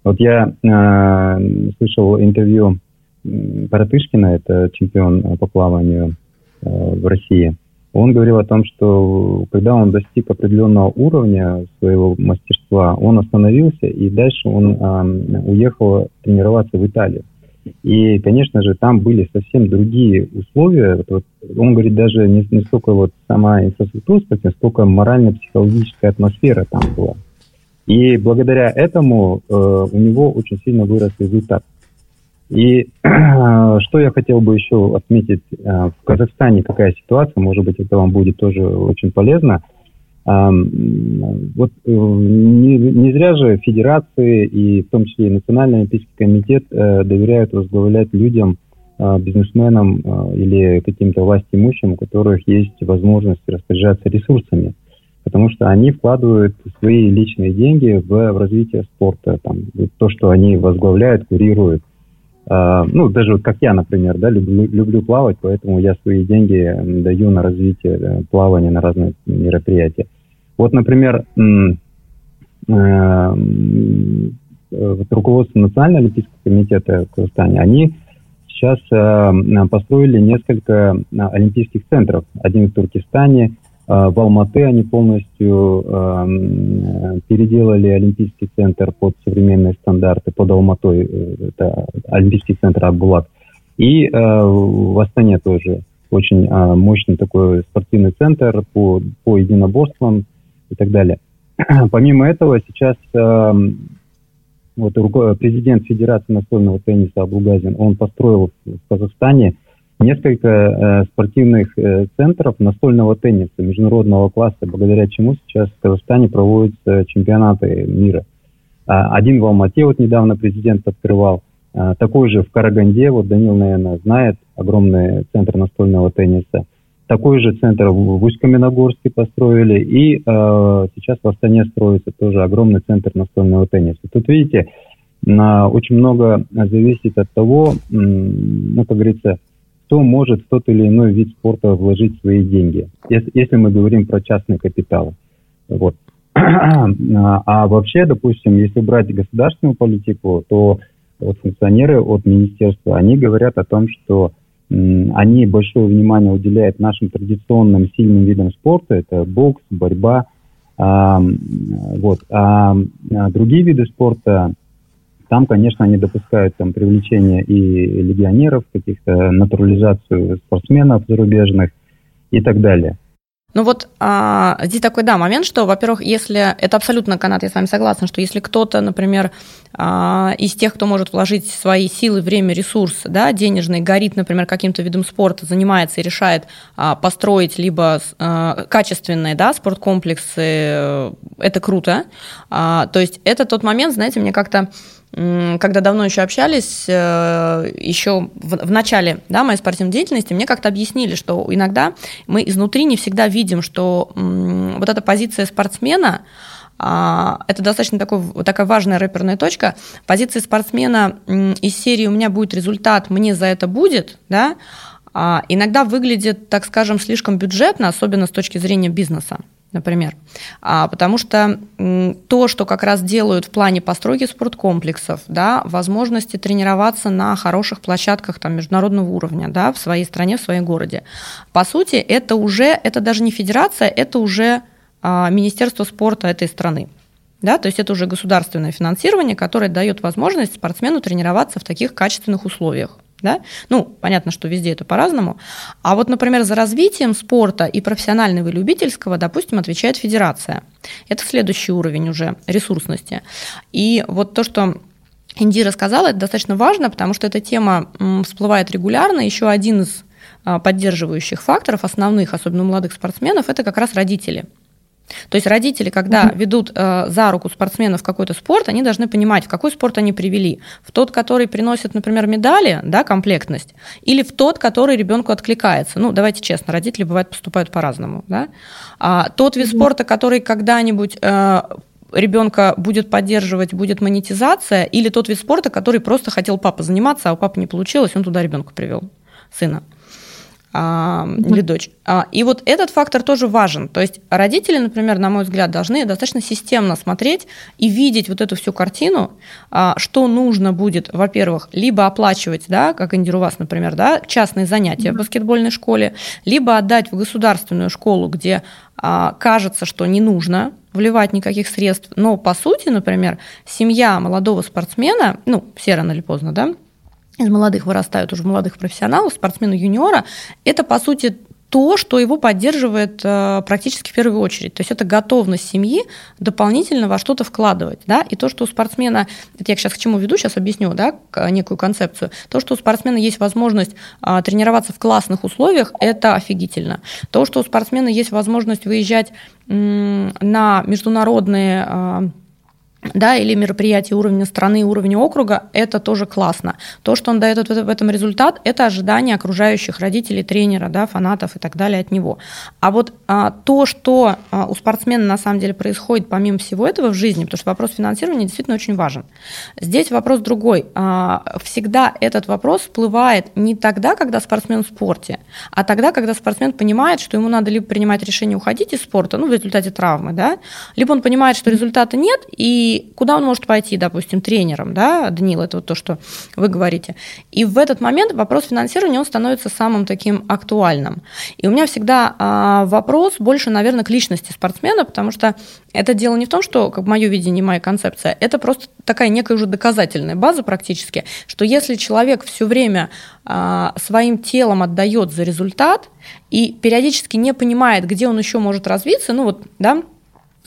Вот я э, слышал интервью Паратышкина, это чемпион по плаванию э, в России. Он говорил о том, что когда он достиг определенного уровня своего мастерства, он остановился и дальше он э, уехал тренироваться в Италию. И, конечно же, там были совсем другие условия. Вот, он говорит, даже не, не столько вот сама инфраструктура, сколько морально-психологическая атмосфера там была. И благодаря этому э, у него очень сильно вырос результат. И что я хотел бы еще отметить, э, в Казахстане какая ситуация, может быть, это вам будет тоже очень полезно. Вот э, не, не зря же федерации и в том числе и Национальный олимпийский комитет э, доверяют возглавлять людям, э, бизнесменам э, или каким-то власть имущим, у которых есть возможность распоряжаться ресурсами потому что они вкладывают свои личные деньги в, в развитие спорта, там, то, что они возглавляют, курируют. Uh, ну, даже вот как я, например, да, люблю, люблю плавать, поэтому я свои деньги даю на развитие э, плавания, на разные мероприятия. Вот, например, э, руководство Национального олимпийского комитета в Казахстане, они сейчас э, построили несколько олимпийских центров. Один в Туркестане, а, в Алматы они полностью э, переделали Олимпийский центр под современные стандарты, под Алматой, э, это Олимпийский центр Аббулат. И э, в Астане тоже очень э, мощный такой спортивный центр по, по единоборствам и так далее. Помимо этого, сейчас э, вот, президент Федерации настольного тенниса Абулгазин, он построил в Казахстане несколько э, спортивных э, центров настольного тенниса международного класса, благодаря чему сейчас в Казахстане проводятся чемпионаты мира. А, один в Алмате вот недавно президент открывал, а, такой же в Караганде, вот Данил, наверное, знает, огромный центр настольного тенниса. Такой же центр в Усть-Каменогорске построили, и э, сейчас в Астане строится тоже огромный центр настольного тенниса. Тут, видите, на, очень много зависит от того, ну, как говорится, кто может в тот или иной вид спорта вложить свои деньги, если, мы говорим про частный капитал. Вот. А вообще, допустим, если брать государственную политику, то вот функционеры от министерства, они говорят о том, что они большое внимание уделяют нашим традиционным сильным видам спорта, это бокс, борьба, а, вот. а, а другие виды спорта, там, конечно, они допускают там привлечение и легионеров, каких-то натурализацию спортсменов зарубежных и так далее. Ну вот а, здесь такой, да, момент, что, во-первых, если, это абсолютно канат, я с вами согласна, что если кто-то, например, а, из тех, кто может вложить свои силы, время, ресурс, да, денежный, горит, например, каким-то видом спорта, занимается и решает а, построить либо а, качественные, да, спорткомплексы, э, это круто. А, то есть это тот момент, знаете, мне как-то когда давно еще общались, э, еще в, в начале да, моей спортивной деятельности, мне как-то объяснили, что иногда мы изнутри не всегда видим, что вот эта позиция спортсмена, а, это достаточно такой, такая важная рэперная точка. Позиция спортсмена из серии «у меня будет результат, мне за это будет», да, а, иногда выглядит, так скажем, слишком бюджетно, особенно с точки зрения бизнеса например. А, потому что то, что как раз делают в плане постройки спорткомплексов, да, возможности тренироваться на хороших площадках там, международного уровня да, в своей стране, в своем городе, по сути, это уже, это даже не федерация, это уже а, Министерство спорта этой страны. Да, то есть это уже государственное финансирование, которое дает возможность спортсмену тренироваться в таких качественных условиях. Да? Ну, понятно, что везде это по-разному. А вот, например, за развитием спорта и профессионального и любительского, допустим, отвечает федерация. Это следующий уровень уже ресурсности. И вот то, что Индира сказала, это достаточно важно, потому что эта тема всплывает регулярно. Еще один из а, поддерживающих факторов, основных, особенно у молодых спортсменов, это как раз родители – То есть родители, когда mm-hmm. ведут э, за руку спортсмена в какой-то спорт, они должны понимать, в какой спорт они привели. В тот, который приносит, например, медали, да, комплектность, или в тот, который ребенку откликается. Ну, давайте честно, родители бывают поступают по-разному. Да? А тот вид mm-hmm. спорта, который когда-нибудь э, ребенка будет поддерживать, будет монетизация, или тот вид спорта, который просто хотел папа заниматься, а у папы не получилось, он туда ребенка привел, сына а, или дочь. А, и вот этот фактор тоже важен. То есть родители, например, на мой взгляд, должны достаточно системно смотреть и видеть вот эту всю картину, а, что нужно будет, во-первых, либо оплачивать, да, как Индир у вас, например, да, частные занятия в баскетбольной школе, либо отдать в государственную школу, где кажется, что не нужно вливать никаких средств, но по сути, например, семья молодого спортсмена, ну, все рано или поздно, да, из молодых вырастают уже молодых профессионалов, спортсмена юниора, это, по сути, то, что его поддерживает э, практически в первую очередь. То есть это готовность семьи дополнительно во что-то вкладывать. Да? И то, что у спортсмена, это я сейчас к чему веду, сейчас объясню да, некую концепцию, то, что у спортсмена есть возможность э, тренироваться в классных условиях, это офигительно. То, что у спортсмена есть возможность выезжать на международные э, да, или мероприятие уровня страны, уровня округа, это тоже классно. То, что он дает в этом результат, это ожидание окружающих родителей, тренера, да, фанатов и так далее от него. А вот а, то, что а, у спортсмена на самом деле происходит помимо всего этого в жизни, потому что вопрос финансирования действительно очень важен. Здесь вопрос другой. А, всегда этот вопрос всплывает не тогда, когда спортсмен в спорте, а тогда, когда спортсмен понимает, что ему надо либо принимать решение уходить из спорта, ну, в результате травмы, да, либо он понимает, что результата нет, и и куда он может пойти, допустим, тренером, да, Данил, это вот то, что вы говорите. И в этот момент вопрос финансирования, он становится самым таким актуальным. И у меня всегда а, вопрос больше, наверное, к личности спортсмена, потому что это дело не в том, что, как мое видение, моя концепция, это просто такая некая уже доказательная база практически, что если человек все время а, своим телом отдает за результат и периодически не понимает, где он еще может развиться, ну вот, да,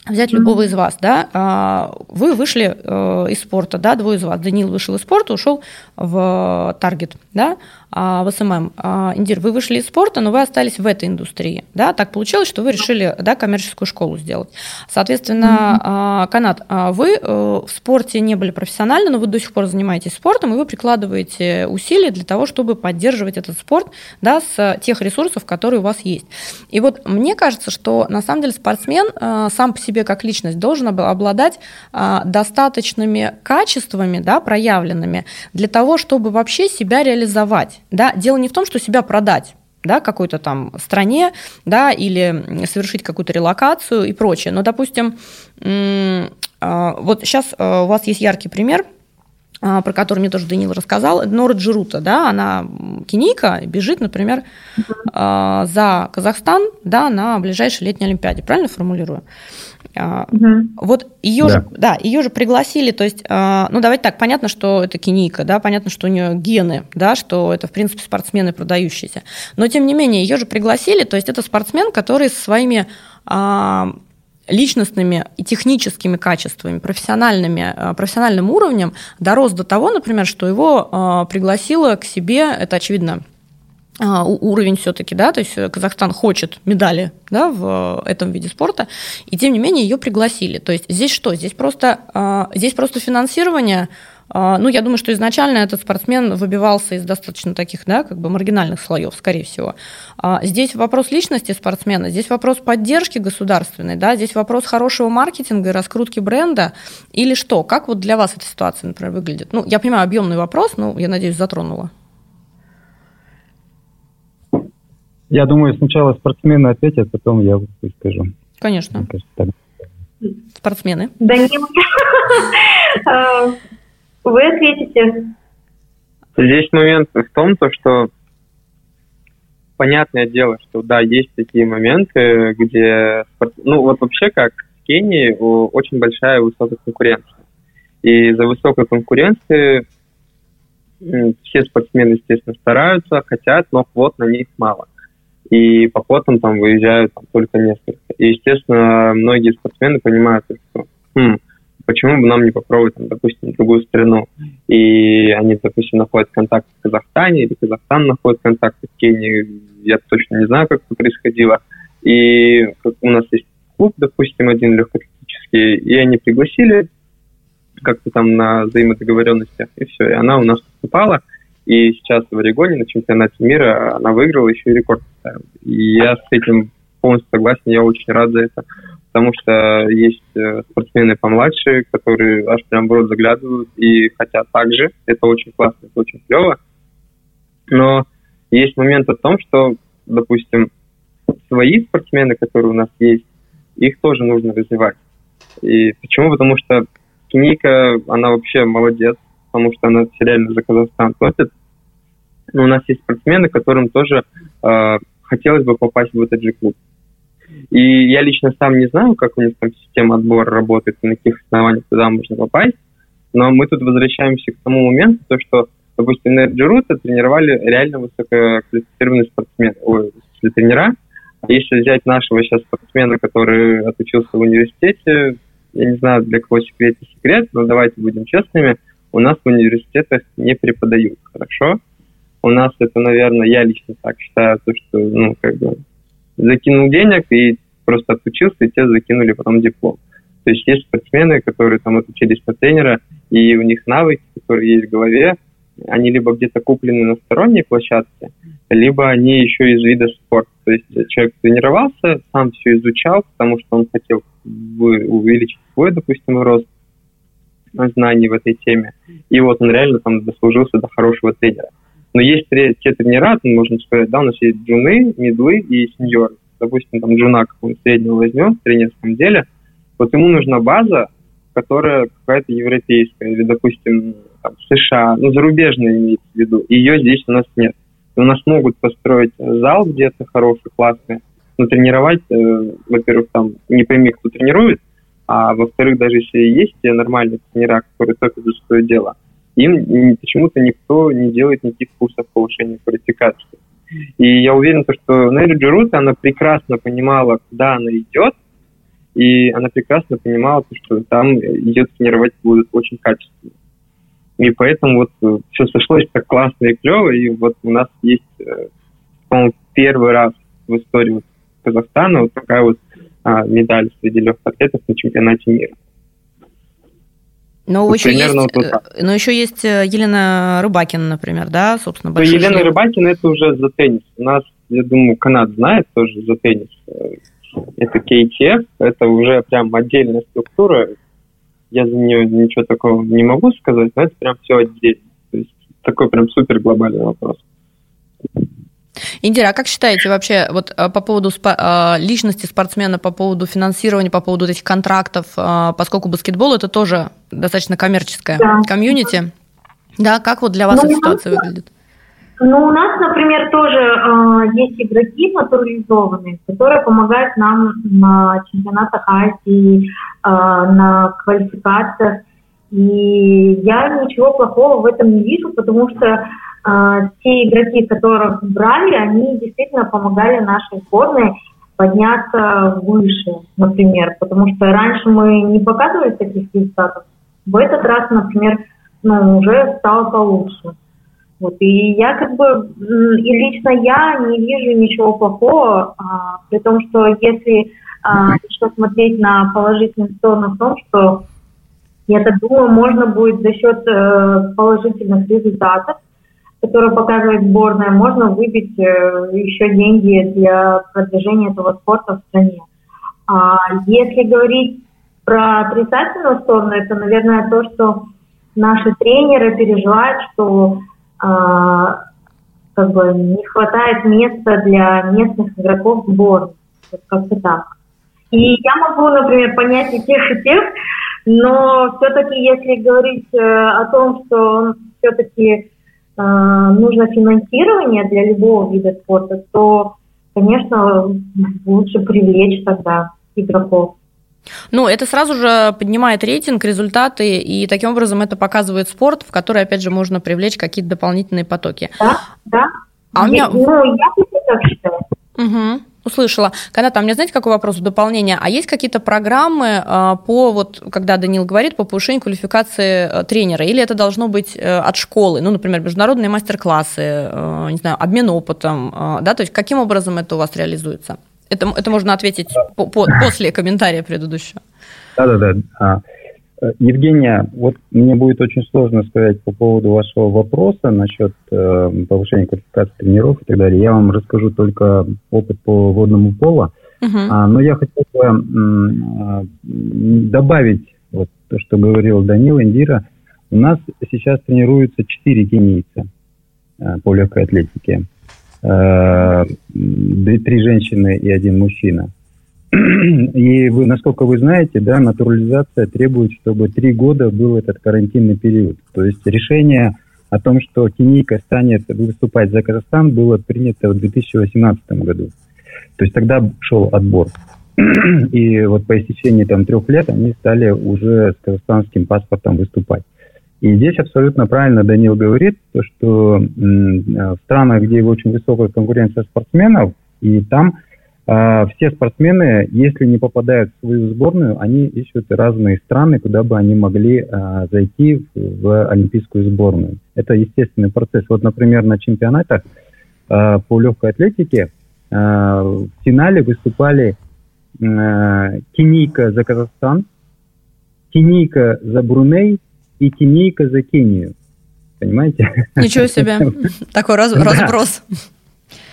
взять любого из вас, да, а, вы вышли э, из спорта, да, двое из вас, Данил вышел из спорта, ушел в таргет, да, в СММ. А, Индир, вы вышли из спорта, но вы остались в этой индустрии, да, так получилось, что вы решили, да, коммерческую школу сделать. Соответственно, Канат, вы э, в спорте не были профессиональны, но вы до сих пор занимаетесь спортом, и вы прикладываете усилия для того, чтобы поддерживать этот спорт, да, с тех ресурсов, которые у вас есть. И вот мне кажется, что на самом деле спортсмен э, сам по себе как личность должен обладать а, достаточными качествами, да, проявленными для того, чтобы вообще себя реализовать. Да? Дело не в том, что себя продать, да, какой-то там стране, да, или совершить какую-то релокацию и прочее. Но, допустим, а, вот сейчас а, у вас есть яркий пример, про который мне тоже Данил рассказал, Нора Джирута, да, она кенийка, бежит, например, за Казахстан, да, на ближайшей летней Олимпиаде, правильно формулирую? Угу. Вот ее да. же, да, ее же пригласили, то есть, а, ну давайте так, понятно, что это киника, да, понятно, что у нее гены, да, что это в принципе спортсмены продающиеся, но тем не менее ее же пригласили, то есть это спортсмен, который со своими а, личностными и техническими качествами, профессиональными, профессиональным уровнем дорос до того, например, что его пригласила к себе, это очевидно а, уровень все-таки, да, то есть Казахстан хочет медали, да, в этом виде спорта, и тем не менее ее пригласили. То есть здесь что? Здесь просто, а, здесь просто финансирование. А, ну, я думаю, что изначально этот спортсмен выбивался из достаточно таких, да, как бы маргинальных слоев, скорее всего. Здесь вопрос личности спортсмена, здесь вопрос поддержки государственной, да, здесь вопрос хорошего маркетинга и раскрутки бренда или что? Как вот для вас эта ситуация, например, выглядит? Ну, я понимаю, объемный вопрос, но я надеюсь, затронула. Я думаю, сначала спортсмены ответят, потом я скажу. Конечно. кажется, Спортсмены. Да не а, Вы ответите. Здесь момент в том, то, что понятное дело, что да, есть такие моменты, где, ну вот вообще как в Кении очень большая высокая конкуренция. И за высокой конкуренцией все спортсмены, естественно, стараются, хотят, но квот на них мало и по квотам там выезжают там, только несколько. И, естественно, многие спортсмены понимают, что хм, почему бы нам не попробовать, там, допустим, другую страну. И они, допустим, находят контакт в Казахстане, или Казахстан находит контакт в Кении. Я точно не знаю, как это происходило. И у нас есть клуб, допустим, один легкоатлетический, и они пригласили как-то там на взаимодоговоренностях, и все, и она у нас поступала, и сейчас в Орегоне на чемпионате мира она выиграла, еще и рекорд. И я с этим полностью согласен, я очень рад за это, потому что есть э, спортсмены помладше, которые аж прям в рот заглядывают и хотят так же. Это очень классно, это очень клево. Но есть момент о том, что, допустим, свои спортсмены, которые у нас есть, их тоже нужно развивать. И почему? Потому что Ника, она вообще молодец, потому что она реально за Казахстан топит. Но у нас есть спортсмены, которым тоже э, хотелось бы попасть в этот же клуб. И я лично сам не знаю, как у них там система отбора работает, на каких основаниях туда можно попасть. Но мы тут возвращаемся к тому моменту, то, что, допустим, на Джирута тренировали реально высококвалифицированные спортсмены, ой, тренера. А если взять нашего сейчас спортсмена, который отучился в университете, я не знаю, для кого секрет секрет, но давайте будем честными, у нас в университетах не преподают, хорошо? У нас это, наверное, я лично так считаю, то, что, ну, как бы, закинул денег и просто отучился, и тебе закинули потом диплом. То есть есть спортсмены, которые там отучились на тренера, и у них навыки, которые есть в голове, они либо где-то куплены на сторонней площадке, либо они еще из вида спорта. То есть человек тренировался, сам все изучал, потому что он хотел увеличить свой, допустим, рост знаний в этой теме. И вот он реально там дослужился до хорошего тренера. Но есть те тренера, там, можно сказать, да, у нас есть джуны, медлы и сеньоры. Допустим, там джуна какого-нибудь среднего возьмем в тренерском деле, вот ему нужна база, которая какая-то европейская, или, допустим, там, США, ну, зарубежная имеется в виду, ее здесь у нас нет. У нас могут построить зал где-то хороший, классный, но тренировать, э, во-первых, там не пойми, кто тренирует, а во-вторых, даже если есть те нормальные тренера, которые только за свое дело, им почему-то никто не делает никаких курсов повышения квалификации. И я уверен, что Нелли Джерут, она прекрасно понимала, куда она идет, и она прекрасно понимала, что там ее тренировать будут очень качественно. И поэтому вот э, все сошлось так классно и клево, и вот у нас есть, э, по-моему, первый раз в истории Казахстана вот такая вот а, медаль среди легкоатлетов на чемпионате мира. Но, еще есть, вот э, но еще есть Елена Рыбакина, например, да, собственно, большой ну, Елена шлем. Рыбакина это уже за теннис. У нас, я думаю, Канад знает тоже за теннис. Это KTF, это уже прям отдельная структура. Я за нее ничего такого не могу сказать, но это прям все отдельно. То есть такой прям супер глобальный вопрос. Индира, а как считаете вообще вот э, по поводу спа- э, личности спортсмена, по поводу финансирования, по поводу этих контрактов, э, поскольку баскетбол это тоже достаточно коммерческое да. комьюнити, да, как вот для вас ну, эта ситуация выглядит? Ну, у нас, например, тоже э, есть игроки натурализованные, которые помогают нам на чемпионатах Азии, э, на квалификациях. И я ничего плохого в этом не вижу, потому что те игроки, которых брали, они действительно помогали нашей сборной подняться выше, например, потому что раньше мы не показывали таких результатов. В этот раз, например, ну, уже стало получше. Вот, и я как бы, и лично я не вижу ничего плохого, а, при том, что если а, еще смотреть на положительную сторону в том, что я так думаю, можно будет за счет э, положительных результатов которую показывает сборная, можно выбить э, еще деньги для продвижения этого спорта в стране. А если говорить про отрицательную сторону, это, наверное, то, что наши тренеры переживают, что а, как бы не хватает места для местных игроков сборной. Вот как-то так. И я могу, например, понять и тех, и тех, но все-таки, если говорить э, о том, что все-таки а, нужно финансирование для любого вида спорта, то, конечно, лучше привлечь тогда игроков. Ну, это сразу же поднимает рейтинг, результаты, и таким образом это показывает спорт, в который, опять же, можно привлечь какие-то дополнительные потоки. Да, да. А у меня... Ну, я так считаю. Угу. Услышала. Когда там, мне знаете, какой вопрос в дополнение? А есть какие-то программы э, по, вот, когда Данил говорит, по повышению квалификации э, тренера? Или это должно быть э, от школы? Ну, например, международные мастер-классы, не знаю, обмен опытом, да? То есть каким образом это у вас реализуется? Это, это можно ответить по, по, после комментария предыдущего. Да-да-да. Э, Евгения, вот мне будет очень сложно сказать по поводу вашего вопроса насчет э, повышения квалификации тренеров и так далее. Я вам расскажу только опыт по водному полу. Uh-huh. А, но я хотел бы м, добавить вот то, что говорил Данил Индира. У нас сейчас тренируются четыре кенийца э, по легкой атлетике. Э, три женщины и один мужчина. И вы, насколько вы знаете, да, натурализация требует, чтобы три года был этот карантинный период. То есть решение о том, что Кенийка станет выступать за Казахстан, было принято в 2018 году. То есть тогда шел отбор. И вот по истечении там трех лет они стали уже с казахстанским паспортом выступать. И здесь абсолютно правильно Данил говорит, то, что в странах, где очень высокая конкуренция спортсменов, и там все спортсмены, если не попадают в свою сборную, они ищут разные страны, куда бы они могли э, зайти в, в олимпийскую сборную. Это естественный процесс. Вот, например, на чемпионатах э, по легкой атлетике э, в финале выступали э, Кенийка за Казахстан, Кенийка за Бруней и Кенийка за Кению. Понимаете? Ничего себе. Такой раз, разброс.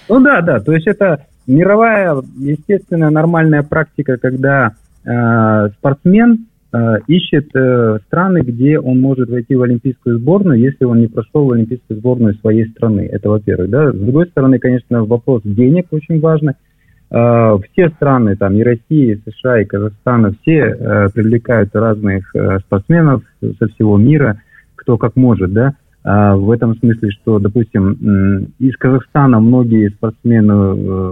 Ну да, да. То есть это мировая, естественная, нормальная практика, когда э, спортсмен э, ищет э, страны, где он может войти в олимпийскую сборную, если он не прошел в олимпийскую сборную своей страны. Это во-первых. Да? С другой стороны, конечно, вопрос денег очень важный. Э, все страны, там и Россия, и США, и Казахстан, все э, привлекают разных э, спортсменов со всего мира, кто как может, да, в этом смысле, что, допустим, из Казахстана многие спортсмены,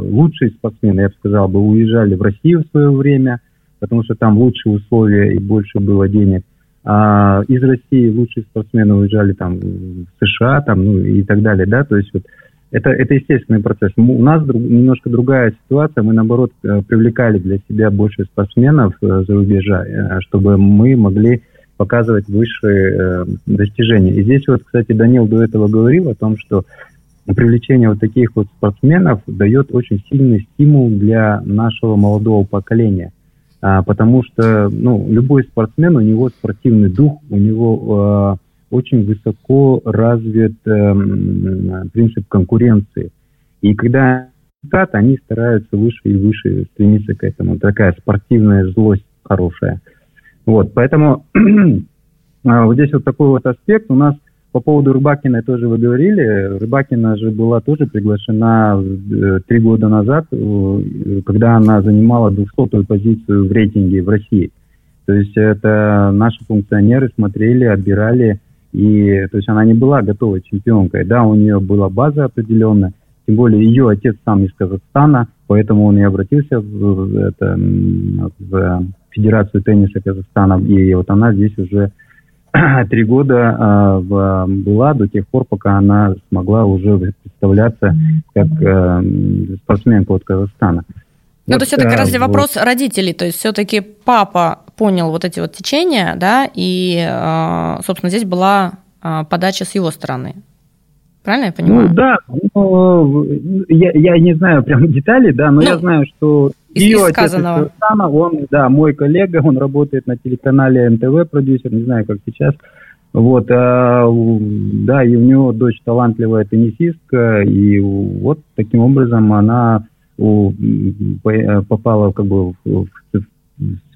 лучшие спортсмены, я бы сказал, бы уезжали в Россию в свое время, потому что там лучшие условия и больше было денег. А из России лучшие спортсмены уезжали там в США, там, ну и так далее, да, то есть вот это, это естественный процесс. У нас друг, немножко другая ситуация. Мы, наоборот, э, привлекали для себя больше спортсменов э, за рубежа, э, чтобы мы могли показывать высшие достижения. И здесь вот, кстати, Данил до этого говорил о том, что привлечение вот таких вот спортсменов дает очень сильный стимул для нашего молодого поколения. А, потому что ну, любой спортсмен, у него спортивный дух, у него очень высоко развит э, принцип конкуренции. И когда результат, они стараются выше и выше стремиться к этому. Такая спортивная злость хорошая. Вот, поэтому а, вот здесь вот такой вот аспект. У нас по поводу Рыбакиной тоже вы говорили. Рыбакина же была тоже приглашена э, три года назад, э, когда она занимала 200-ю позицию в рейтинге в России. То есть это наши функционеры смотрели, отбирали и то есть она не была готовой чемпионкой. Да, у нее была база определенная, тем более ее отец сам из Казахстана, поэтому он и обратился в, это, в Федерацию тенниса Казахстана. И вот она здесь уже три года э, в, была до тех пор, пока она смогла уже представляться как э, спортсменка от Казахстана. Ну, вот, то есть это как раз вот. вопрос родителей, то есть все-таки папа понял вот эти вот течения, да, и, а, собственно, здесь была а, подача с его стороны. Правильно я понимаю? Ну, да, ну, я, я не знаю прям деталей, да, но ну, я знаю, что из, ее из отец Казахстана, он, да, мой коллега, он работает на телеканале НТВ, продюсер, не знаю, как сейчас. Вот, а, да, и у него дочь талантливая теннисистка, и вот таким образом она у, попала как бы в, в, в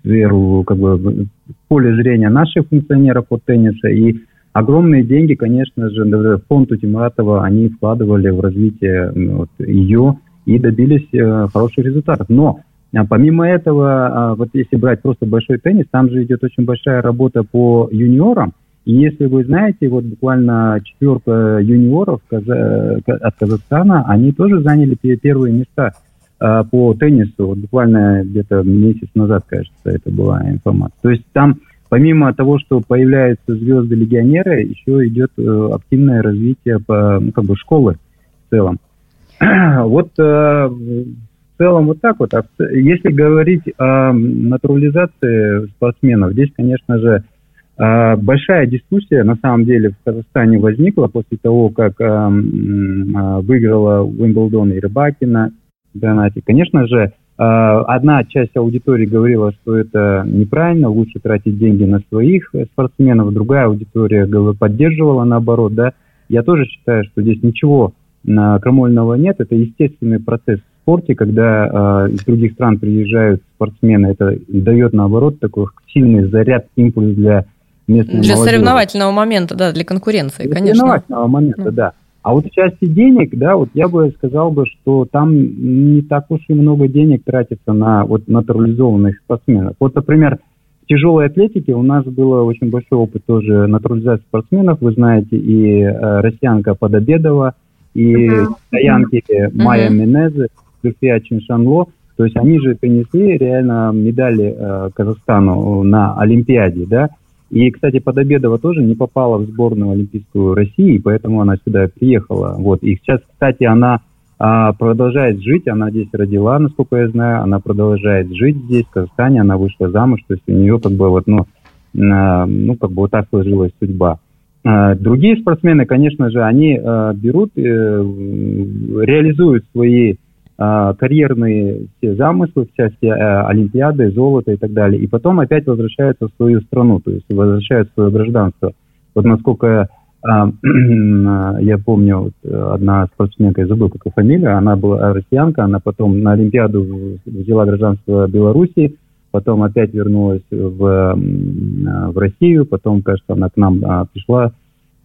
сферу, как бы, в поле зрения наших функционеров от тенниса. И огромные деньги, конечно же, в фонд Утимуратова они вкладывали в развитие вот, ее и добились э, хороших результатов. Но а, помимо этого, а, вот если брать просто большой теннис, там же идет очень большая работа по юниорам. И если вы знаете, вот буквально четверка юниоров от Казахстана, они тоже заняли первые места а, по теннису, вот буквально где-то месяц назад, кажется, это была информация. То есть там помимо того, что появляются звезды-легионеры, еще идет э, активное развитие по, ну, как бы школы в целом. Вот э, в целом вот так вот. А если говорить о натурализации спортсменов, здесь, конечно же, э, большая дискуссия на самом деле в Казахстане возникла после того, как выиграла Уимблдон и Рыбакина, чемпионате. Конечно же, одна часть аудитории говорила, что это неправильно, лучше тратить деньги на своих спортсменов, другая аудитория поддерживала наоборот, да. Я тоже считаю, что здесь ничего крамольного нет, это естественный процесс в спорте, когда из других стран приезжают спортсмены, это дает наоборот такой сильный заряд, импульс для местной Для молодежи. соревновательного момента, да, для конкуренции, для конечно. Соревновательного момента, mm. да. А вот в части денег, да, вот я бы сказал бы, что там не так уж и много денег тратится на вот натурализованных спортсменов. Вот, например, в тяжелой атлетике у нас был очень большой опыт тоже натурализации спортсменов. Вы знаете, и э, россиянка Подобедова, и uh-huh. uh-huh. Майя Менезе, Люфия Чиншанло. То есть они же принесли реально медали э, Казахстану на Олимпиаде, да. И, кстати, Подобедова тоже не попала в сборную Олимпийскую России, поэтому она сюда приехала. Вот. И сейчас, кстати, она а, продолжает жить, она здесь родила, насколько я знаю, она продолжает жить здесь, в Казахстане, она вышла замуж, то есть у нее как бы вот, ну, а, ну как бы вот так сложилась судьба. А, другие спортсмены, конечно же, они а, берут, а, реализуют свои карьерные все замыслы в части а, Олимпиады, золота и так далее, и потом опять возвращаются в свою страну, то есть возвращают свое гражданство. Вот насколько а, я помню, вот одна спортсменка, я забыл, какая фамилия, она была россиянка, она потом на Олимпиаду взяла гражданство Беларуси, потом опять вернулась в, в Россию, потом, кажется, она к нам пришла.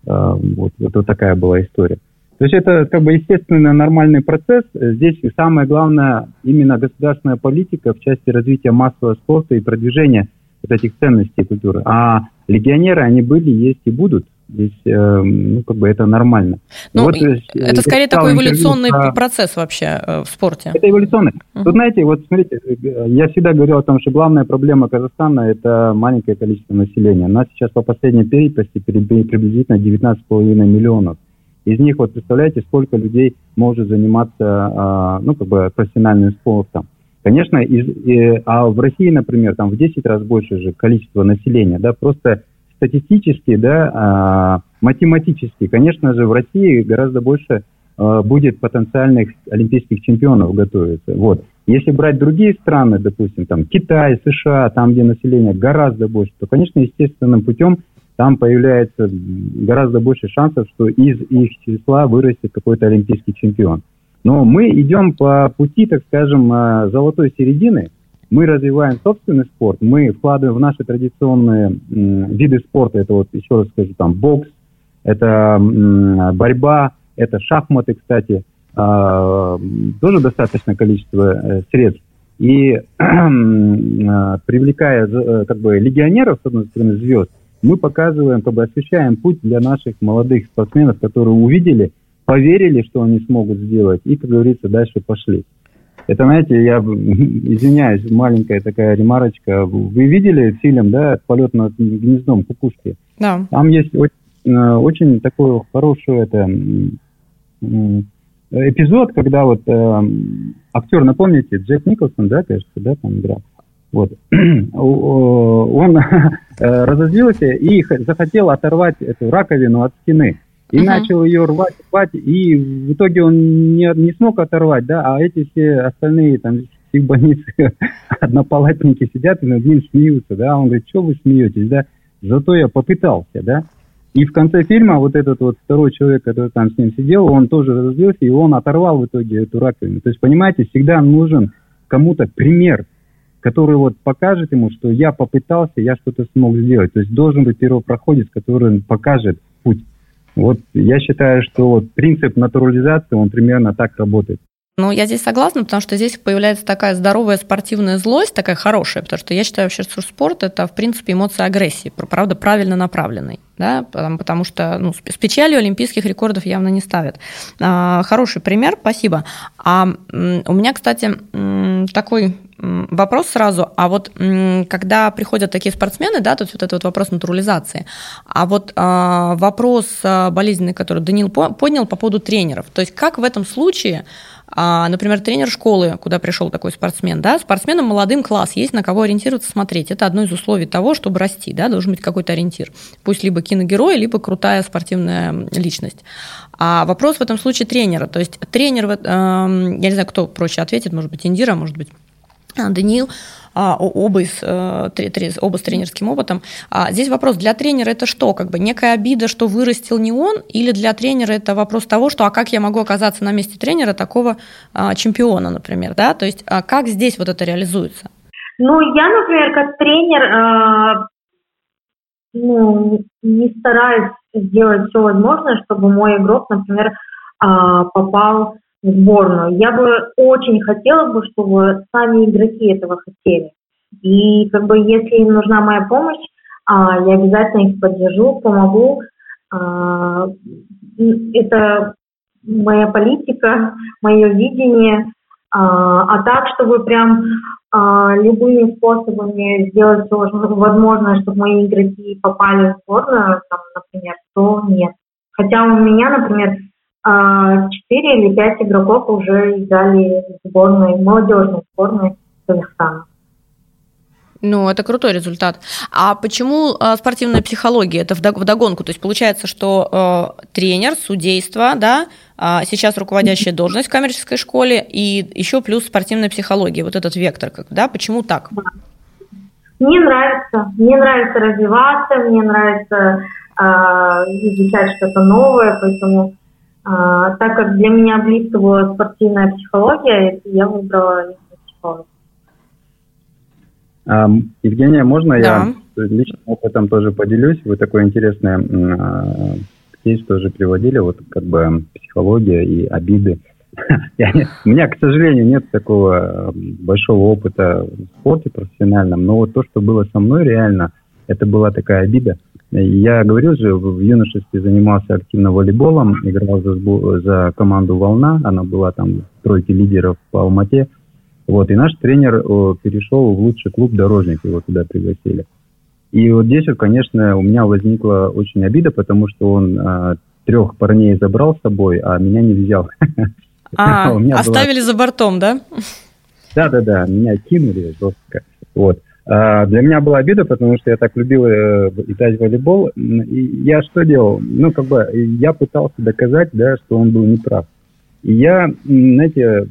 Вот, вот такая была история. То есть это как бы естественный нормальный процесс. Здесь самое главное именно государственная политика в части развития массового спорта и продвижения вот этих ценностей культуры. А легионеры, они были, есть и будут. Здесь, э, ну, как бы это нормально. Ну, вот, э, это скорее такой эволюционный про... процесс вообще э, в спорте. Это эволюционный. Uh-huh. Тут, знаете, вот смотрите, я всегда говорил о том, что главная проблема Казахстана – это маленькое количество населения. У нас сейчас по последней переписи приблизительно 19,5 миллионов. Из них, вот представляете, сколько людей может заниматься, а, ну, как бы профессиональным спортом. Конечно, из, и, а в России, например, там в 10 раз больше же количество населения, да, просто статистически, да, а, математически, конечно же, в России гораздо больше а, будет потенциальных олимпийских чемпионов готовиться. Вот. Если брать другие страны, допустим, там Китай, США, там, где население гораздо больше, то, конечно, естественным путем там появляется гораздо больше шансов, что из их числа вырастет какой-то олимпийский чемпион. Но мы идем по пути, так скажем, э, золотой середины. Мы развиваем собственный спорт, мы вкладываем в наши традиционные виды спорта, это вот еще раз скажу, там бокс, это борьба, это шахматы, кстати, а, тоже достаточное количество э, средств. И э, привлекая как бы легионеров, с одной стороны, звезд, мы показываем, как бы освещаем путь для наших молодых спортсменов, которые увидели, поверили, что они смогут сделать, и, как говорится, дальше пошли. Это, знаете, я извиняюсь, маленькая такая ремарочка. Вы видели фильм, да, «Полет над гнездом кукушки»? Да. Там есть очень, э, очень такой хороший это, эпизод, когда вот э, актер, напомните, Джек Николсон, да, кажется, да, там играл. Вот. Он э, разозлился и захотел оторвать эту раковину от стены. И uh-huh. начал ее рвать, рвать, и в итоге он не, не смог оторвать, да, а эти все остальные там в больнице однопалатники сидят и над ним смеются, да, он говорит, что вы смеетесь, да, зато я попытался, да. И в конце фильма вот этот вот второй человек, который там с ним сидел, он тоже разозлился, и он оторвал в итоге эту раковину. То есть, понимаете, всегда нужен кому-то пример, который вот покажет ему, что я попытался, я что-то смог сделать. То есть должен быть первопроходец, который покажет путь. Вот я считаю, что вот принцип натурализации, он примерно так работает. Ну, я здесь согласна, потому что здесь появляется такая здоровая спортивная злость, такая хорошая, потому что я считаю вообще, что спорт – это, в принципе, эмоция агрессии, правда, правильно направленной, да, потому, потому что ну, с печалью олимпийских рекордов явно не ставят. А, хороший пример, спасибо. А у меня, кстати, такой вопрос сразу, а вот когда приходят такие спортсмены, да, тут вот этот вот вопрос натурализации, а вот а, вопрос а, болезненный, который Данил поднял по поводу тренеров, то есть как в этом случае а, например, тренер школы, куда пришел такой спортсмен, да, спортсменам молодым класс, есть на кого ориентироваться, смотреть. Это одно из условий того, чтобы расти, да, должен быть какой-то ориентир. Пусть либо киногерой, либо крутая спортивная личность. А вопрос в этом случае тренера. То есть тренер, эм, я не знаю, кто проще ответит, может быть, Индира, может быть, Даниил, оба, из, оба с тренерским опытом. Здесь вопрос, для тренера это что? Как бы некая обида, что вырастил не он, или для тренера это вопрос того, что а как я могу оказаться на месте тренера такого чемпиона, например, да? То есть как здесь вот это реализуется? Ну, я, например, как тренер, ну, не стараюсь сделать все возможное, чтобы мой игрок, например, попал сборную. Я бы очень хотела бы, чтобы сами игроки этого хотели. И как бы если им нужна моя помощь, а, я обязательно их поддержу, помогу. А, это моя политика, мое видение. А, а так, чтобы прям любыми способами сделать все возможное, чтобы мои игроки попали в сборную, там, например, то нет. Хотя у меня, например, четыре или пять игроков уже играли в сборной, молодежной сборной Казахстана. Ну, это крутой результат. А почему э, спортивная психология? Это вдогонку. То есть получается, что э, тренер, судейство, да, э, сейчас руководящая должность в коммерческой школе, и еще плюс спортивная психология. Вот этот вектор, как, да? Почему так? Мне нравится. Мне нравится развиваться, мне нравится э, изучать что-то новое, поэтому а, так как для меня близко была спортивная психология, я выбрала психологию. А, Евгения, можно да. я личным опытом тоже поделюсь? Вы такой интересный э, кейс тоже приводили, вот как бы психология и обиды. У меня, к сожалению, нет такого большого опыта в спорте профессиональном, но вот то, что было со мной реально, это была такая обида. Я говорил же, в юношестве занимался активно волейболом, играл за, за команду «Волна», она была там в тройке лидеров по Алмате. Вот, и наш тренер перешел в лучший клуб «Дорожник», его туда пригласили. И вот здесь, конечно, у меня возникла очень обида, потому что он а, трех парней забрал с собой, а меня не взял. А, оставили за бортом, да? Да-да-да, меня кинули жестко. Вот. А, для меня была обида, потому что я так любил э, играть в волейбол. И я что делал? Ну, как бы, я пытался доказать, да, что он был неправ. И я, знаете,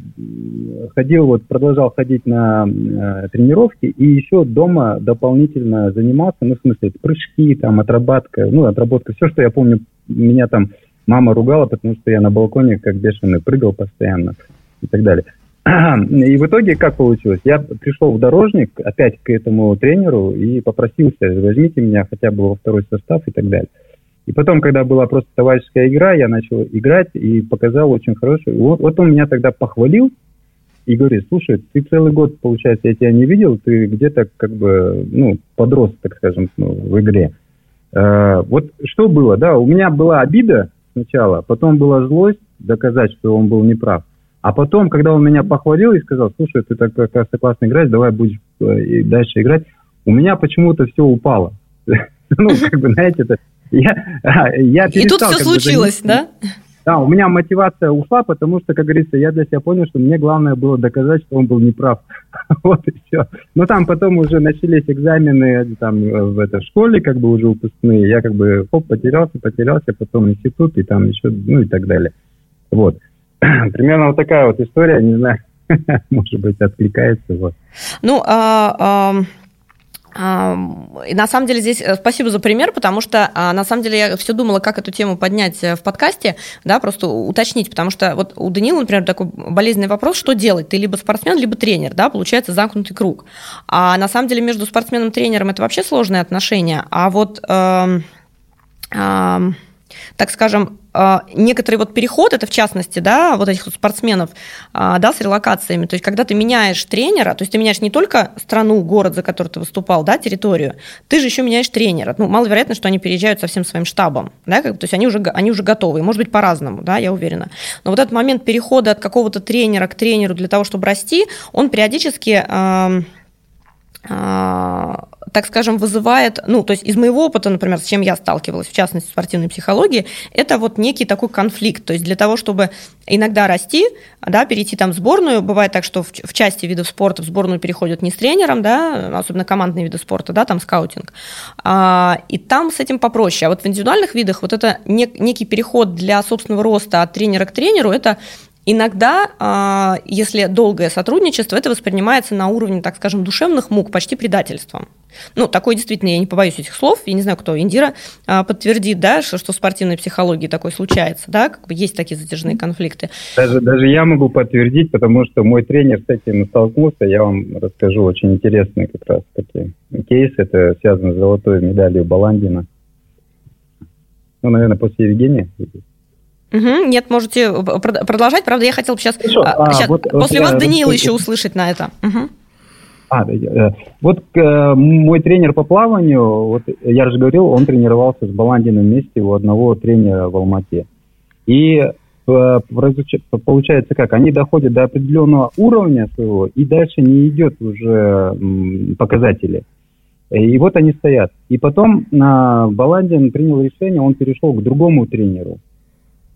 ходил, вот продолжал ходить на э, тренировки и еще дома дополнительно занимался, ну, в смысле, прыжки, там, отработка, ну, отработка, все, что я помню, меня там мама ругала, потому что я на балконе как бешеный прыгал постоянно и так далее. И в итоге как получилось? Я пришел в дорожник опять к этому тренеру и попросился, возьмите меня хотя бы во второй состав и так далее. И потом, когда была просто товарищеская игра, я начал играть и показал очень хорошую. Вот, вот он меня тогда похвалил и говорит, слушай, ты целый год, получается, я тебя не видел, ты где-то как бы, ну, подрос, так скажем, ну, в игре. Э, вот что было, да, у меня была обида сначала, потом была злость доказать, что он был неправ. А потом, когда он меня похвалил и сказал, слушай, ты так как классно играешь, давай будешь э, дальше играть, у меня почему-то все упало. Ну, как бы, знаете, это... Я, я и тут все случилось, да? Да, у меня мотивация ушла, потому что, как говорится, я для себя понял, что мне главное было доказать, что он был неправ. вот и все. Но там потом уже начались экзамены там в этой школе, как бы уже выпускные. Я как бы хоп, потерялся, потерялся, потом институт и там еще, ну и так далее. Вот. Примерно вот такая вот история, не знаю, может быть, откликается. Вот. Ну, а, а... И на самом деле здесь э, спасибо за пример, потому что а, на самом деле я все думала, как эту тему поднять э, в подкасте, да, просто уточнить, потому что вот у Данила, например, такой болезненный вопрос, что делать? Ты либо спортсмен, либо тренер, да, получается замкнутый круг. А на самом деле между спортсменом и тренером это вообще сложные отношения, а вот... Э, э, так скажем, а, некоторый вот переход, это в частности, да, вот этих спортсменов, а, да, с релокациями, то есть когда ты меняешь тренера, то есть ты меняешь не только страну, город, за который ты выступал, да, территорию, ты же еще меняешь тренера. Ну, маловероятно, что они переезжают со всем своим штабом, да, как, то есть они уже, они уже готовы, может быть, по-разному, да, я уверена. Но вот этот момент перехода от какого-то тренера к тренеру для того, чтобы расти, он периодически а, так скажем, вызывает, ну, то есть из моего опыта, например, с чем я сталкивалась, в частности, в спортивной психологии, это вот некий такой конфликт. То есть для того, чтобы иногда расти, да, перейти там в сборную, бывает так, что в, в части видов спорта в сборную переходят не с тренером, да, особенно командные виды спорта, да, там скаутинг, а, и там с этим попроще. А вот в индивидуальных видах вот это нек, некий переход для собственного роста от тренера к тренеру, это Иногда, а, если долгое сотрудничество, это воспринимается на уровне, так скажем, душевных мук, почти предательством. Ну, такое действительно, я не побоюсь этих слов, я не знаю, кто, Индира а, подтвердит, да, что, что в спортивной психологии такое случается, да, как бы есть такие затяжные конфликты. Даже, даже я могу подтвердить, потому что мой тренер с этим столкнулся, я вам расскажу очень интересный как раз таки кейс, это связано с золотой медалью Баландина. Ну, наверное, после Евгения. Угу, нет, можете продолжать. Правда, я хотел сейчас, Хорошо, а, сейчас вот, после вот вас Даниил еще услышать на это. Угу. А, э, вот э, мой тренер по плаванию, вот я же говорил, он тренировался с Баландином вместе у одного тренера в Алмате. И э, получается как, они доходят до определенного уровня своего, и дальше не идет уже показатели. И вот они стоят. И потом на Баландин принял решение, он перешел к другому тренеру.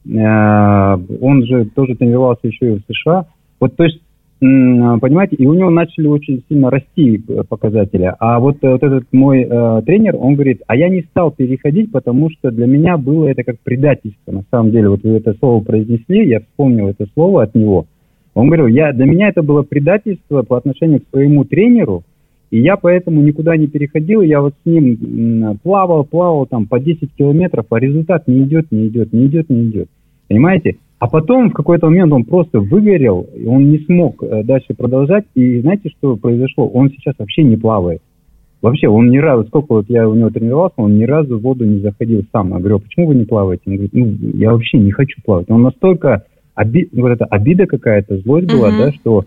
Э, он же тоже тренировался еще и в США. Вот, то есть, понимаете, и у него начали очень сильно расти показатели. А вот, вот этот мой э, тренер, он говорит, а я не стал переходить, потому что для меня было это как предательство. На самом деле, вот вы это слово произнесли, я вспомнил это слово от него. Он говорил, я, для меня это было предательство по отношению к своему тренеру, и я поэтому никуда не переходил, я вот с ним плавал, плавал там по 10 километров, а результат не идет, не идет, не идет, не идет. Понимаете? А потом в какой-то момент он просто выгорел, он не смог э, дальше продолжать. И знаете, что произошло? Он сейчас вообще не плавает. Вообще, он ни разу, сколько вот я у него тренировался, он ни разу в воду не заходил сам. Я говорю, «А почему вы не плаваете? Он говорит, ну, я вообще не хочу плавать. Он настолько, оби... вот эта обида какая-то, злость была, uh-huh. да, что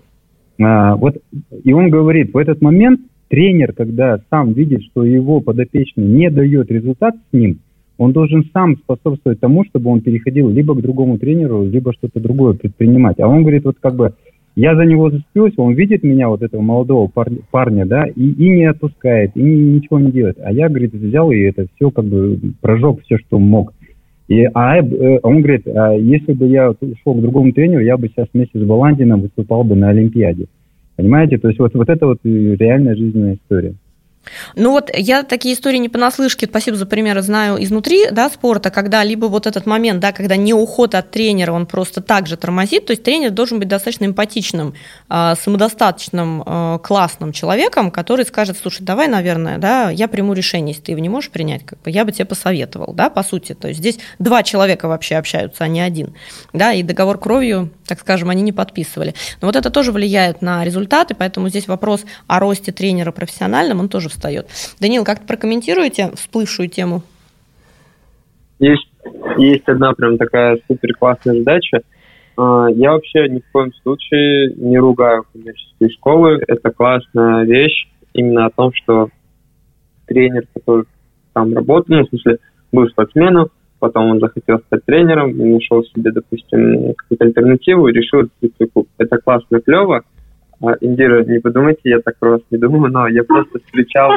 а, вот, и он говорит, в этот момент тренер, когда сам видит, что его подопечный не дает результат с ним, он должен сам способствовать тому, чтобы он переходил либо к другому тренеру, либо что-то другое предпринимать. А он говорит, вот как бы, я за него заступился, он видит меня, вот этого молодого парня, парня да, и, и не отпускает, и ничего не делает. А я, говорит, взял и это все как бы прожег все, что мог. И, а э, он говорит, а если бы я ушел к другому тренеру, я бы сейчас вместе с Баландином выступал бы на Олимпиаде. Понимаете? То есть вот, вот это вот реальная жизненная история. Ну вот я такие истории не понаслышке, спасибо за примеры, знаю изнутри да, спорта, когда либо вот этот момент, да, когда не уход от тренера, он просто так же тормозит, то есть тренер должен быть достаточно эмпатичным, а, самодостаточным, а, классным человеком, который скажет, слушай, давай, наверное, да, я приму решение, если ты его не можешь принять, как бы, я бы тебе посоветовал, да, по сути, то есть здесь два человека вообще общаются, а не один, да, и договор кровью, так скажем, они не подписывали. Но вот это тоже влияет на результаты, поэтому здесь вопрос о росте тренера профессиональном, он тоже встает. Данил, как-то прокомментируете всплывшую тему? Есть, есть одна прям такая супер классная задача. А, я вообще ни в коем случае не ругаю коммерческие школы. Это классная вещь именно о том, что тренер, который там работал, ну, в смысле, был спортсменом, потом он захотел стать тренером, нашел себе, допустим, какую-то альтернативу и решил открыть свой клуб. Это классно, клево, Индира, не подумайте, я так про вас не думаю, но я просто встречал...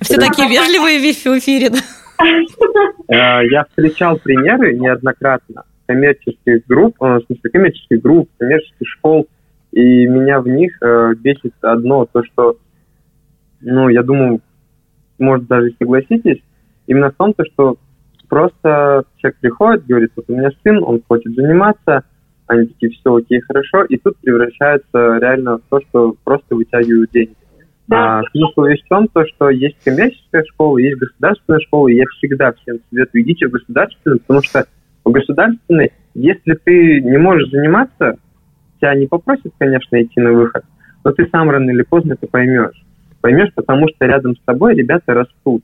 Все такие вежливые в эфире? Э, я встречал примеры неоднократно коммерческих групп, э, в смысле коммерческих групп, коммерческих школ, и меня в них э, бесит одно, то, что, ну, я думаю, может, даже согласитесь, именно в том, то, что просто человек приходит, говорит, вот у меня сын, он хочет заниматься, они такие, все окей, хорошо, и тут превращается реально в то, что просто вытягивают деньги. Да. А, смысл весь в том, то, что есть коммерческая школа, есть государственная школа, и я всегда всем советую, идите в государственную, потому что в государственной, если ты не можешь заниматься, тебя не попросят, конечно, идти на выход, но ты сам рано или поздно это поймешь. Поймешь, потому что рядом с тобой ребята растут.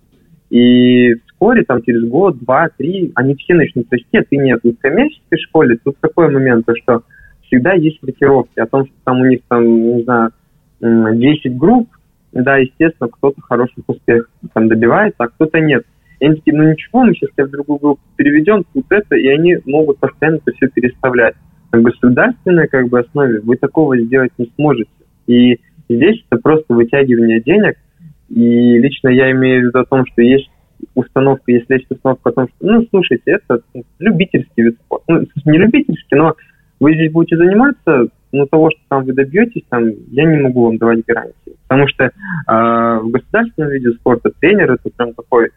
И вскоре, там, через год, два, три, они все начнут расти, а ты нет. И в коммерческой школе тут такой момент, то, что всегда есть рокировки о том, что там у них, там, не знаю, 10 групп, да, естественно, кто-то хороших успехов там добивается, а кто-то нет. И они такие, ну ничего, мы сейчас тебя в другую группу переведем, тут это, и они могут постоянно это все переставлять. На государственной как бы основе вы такого сделать не сможете. И здесь это просто вытягивание денег, и лично я имею в виду о том, что есть установка, если есть установка о том, что, ну, слушайте, это любительский вид спорта. Ну, не любительский, но вы здесь будете заниматься, но того, что там вы добьетесь, там, я не могу вам давать гарантии. Потому что э, в государственном виде спорта тренер это прям такой,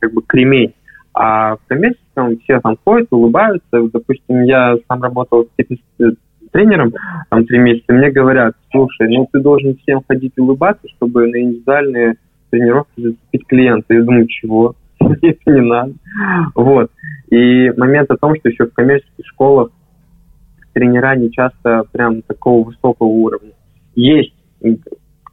как бы, кремень. А в коммерческом все там ходят, улыбаются. Допустим, я сам работал в тренером, там три месяца, мне говорят, слушай, ну ты должен всем ходить улыбаться, чтобы на индивидуальные тренировки зацепить клиента. Я думаю, чего? Это не надо. Вот. И момент о том, что еще в коммерческих школах тренера не часто прям такого высокого уровня. Есть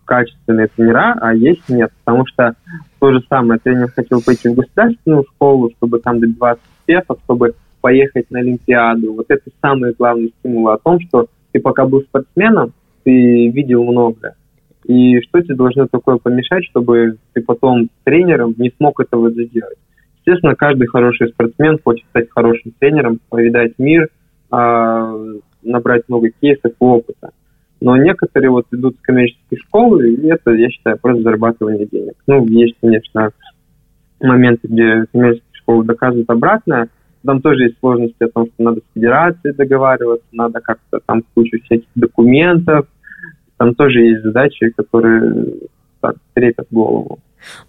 качественные тренера, а есть нет. Потому что то же самое, тренер хотел пойти в государственную школу, чтобы там добиваться успехов, чтобы поехать на Олимпиаду. Вот это самый главный стимул о том, что ты пока был спортсменом, ты видел многое. И что тебе должно такое помешать, чтобы ты потом тренером не смог этого сделать? Естественно, каждый хороший спортсмен хочет стать хорошим тренером, повидать мир, а, набрать много кейсов и опыта. Но некоторые вот идут с коммерческой школы, и это, я считаю, просто зарабатывание денег. Ну, есть, конечно, моменты, где коммерческие школы доказывают обратное, там тоже есть сложности о том, что надо с федерацией договариваться, надо как-то там кучу всяких документов, там тоже есть задачи, которые так, трепят голову.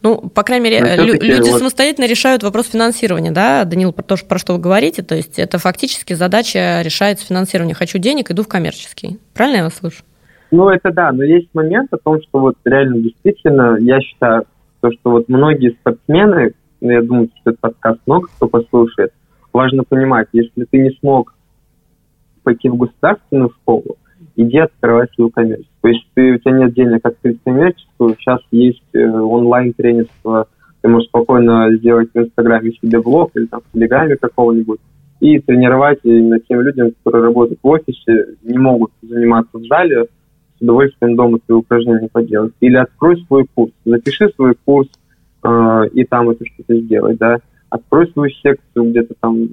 Ну, по крайней мере, лю- люди вот... самостоятельно решают вопрос финансирования, да, Данил, про то, про что вы говорите, то есть это фактически задача решается финансирование. Хочу денег, иду в коммерческий. Правильно я вас слышу? Ну, это да, но есть момент о том, что вот реально действительно, я считаю, то, что вот многие спортсмены, ну, я думаю, что этот подкаст много кто послушает, важно понимать, если ты не смог пойти в государственную школу, иди открывай свою коммерческую. То есть ты, у тебя нет денег открыть коммерческую, сейчас есть э, онлайн-тренерство, ты можешь спокойно сделать в Инстаграме себе блог или там в Телеграме какого-нибудь и тренировать именно тем людям, которые работают в офисе, не могут заниматься в зале, с удовольствием дома свои упражнения поделать. Или открой свой курс, запиши свой курс э, и там это что-то сделать, да. Открой свою секцию где-то там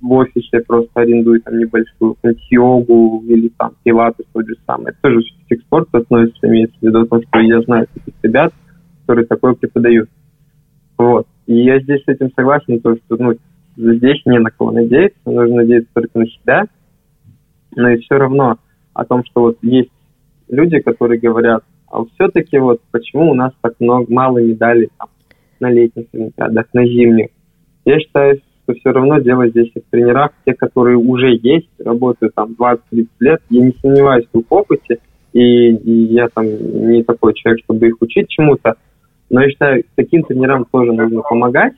в офисе просто арендует там небольшую йогу или там пилаты тот же самый. Это тоже к спорту относится, имеется в виду том, что я знаю таких ребят, которые такое преподают. Вот. И я здесь с этим согласен, то, что ну, здесь не на кого надеяться, нужно надеяться только на себя. Но и все равно о том, что вот есть люди, которые говорят, а все-таки вот почему у нас так много, мало медалей там, на летних олимпиадах, на зимних. Я считаю, что все равно дело здесь в тренерах, те, которые уже есть, работают там 20-30 лет. Я не сомневаюсь в их опыте, и, и я там не такой человек, чтобы их учить чему-то. Но я считаю, таким тренерам тоже нужно помогать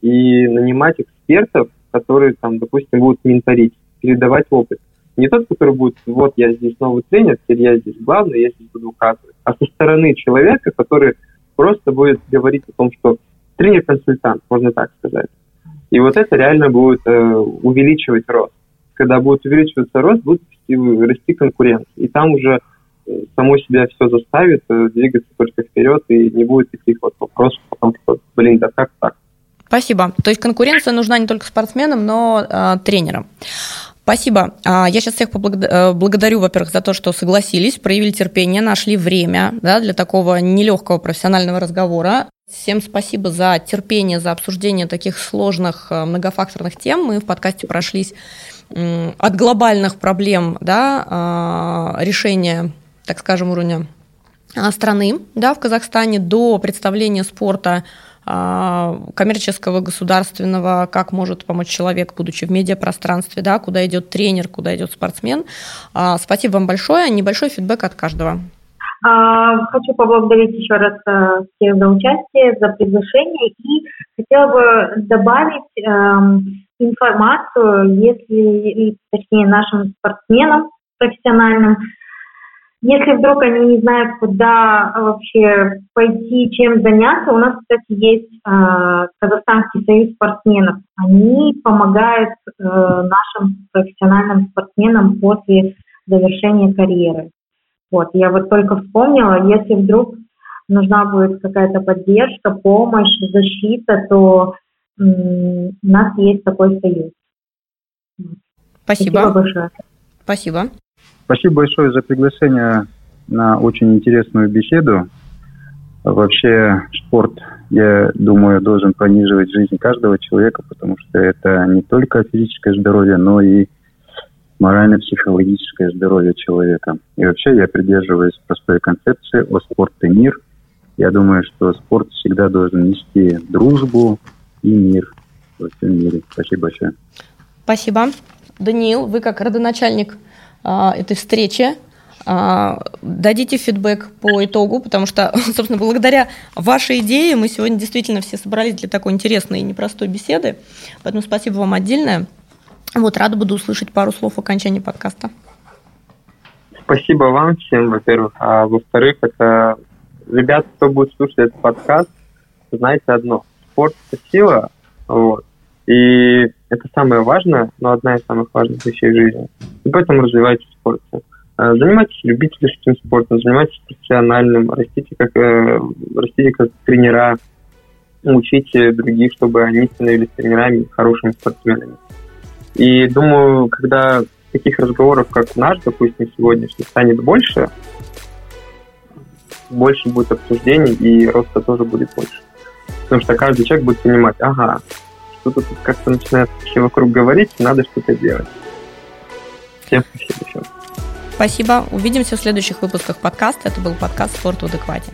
и нанимать экспертов, которые там, допустим, будут менторить, передавать опыт. Не тот, который будет, вот я здесь новый тренер, теперь я здесь главный, я здесь буду указывать, а со стороны человека, который просто будет говорить о том, что тренер-консультант, можно так сказать. И вот это реально будет э, увеличивать рост. Когда будет увеличиваться рост, будет расти конкуренция. И там уже э, само себя все заставит э, двигаться только вперед, и не будет таких вот вопросов о том, что, блин, да как так? Спасибо. То есть конкуренция нужна не только спортсменам, но э, тренерам. Спасибо. А, я сейчас всех э, благодарю, во-первых, за то, что согласились, проявили терпение, нашли время да, для такого нелегкого профессионального разговора. Всем спасибо за терпение, за обсуждение таких сложных э, многофакторных тем. Мы в подкасте прошлись от глобальных проблем да, а, решения, так скажем, уровня а, страны да, в Казахстане до представления спорта а, коммерческого, государственного, как может помочь человек, будучи в медиапространстве, да, куда идет тренер, куда идет спортсмен. Спасибо вам большое. Небольшой фидбэк от каждого. А, хочу поблагодарить еще раз э, всех за участие, за приглашение и хотела бы добавить эм, информацию, если, точнее, нашим спортсменам профессиональным, если вдруг они не знают, куда вообще пойти, чем заняться, у нас, кстати, есть э, Казахстанский союз спортсменов. Они помогают э, нашим профессиональным спортсменам после завершения карьеры. Вот, я вот только вспомнила, если вдруг нужна будет какая-то поддержка, помощь, защита, то у нас есть такой союз. Спасибо. Спасибо большое. Спасибо. Спасибо большое за приглашение на очень интересную беседу. Вообще спорт, я думаю, должен пронизывать жизнь каждого человека, потому что это не только физическое здоровье, но и морально-психологическое здоровье человека. И вообще я придерживаюсь простой концепции о спорт и мир. Я думаю, что спорт всегда должен нести дружбу и мир во всем мире. Спасибо большое. Спасибо. Даниил, вы как родоначальник а, этой встречи. А, дадите фидбэк по итогу, потому что, собственно, благодаря вашей идее мы сегодня действительно все собрались для такой интересной и непростой беседы. Поэтому спасибо вам отдельное. Вот, рада буду услышать пару слов в окончании подкаста. Спасибо вам всем, во-первых. А во-вторых, это ребята, кто будет слушать этот подкаст, знаете одно. Спорт – это сила, вот. И это самое важное, но одна из самых важных вещей в жизни. И поэтому развивайтесь в спорте. А, занимайтесь любительским спортом, занимайтесь профессиональным, растите как, э, растите как тренера, учите других, чтобы они становились тренерами, хорошими спортсменами. И думаю, когда таких разговоров, как наш, допустим, сегодняшний, станет больше, больше будет обсуждений, и роста тоже будет больше. Потому что каждый человек будет понимать, ага, что-то тут как-то начинает все вокруг говорить, надо что-то делать. Всем спасибо еще. Спасибо. Увидимся в следующих выпусках подкаста. Это был подкаст «Спорт в адеквате».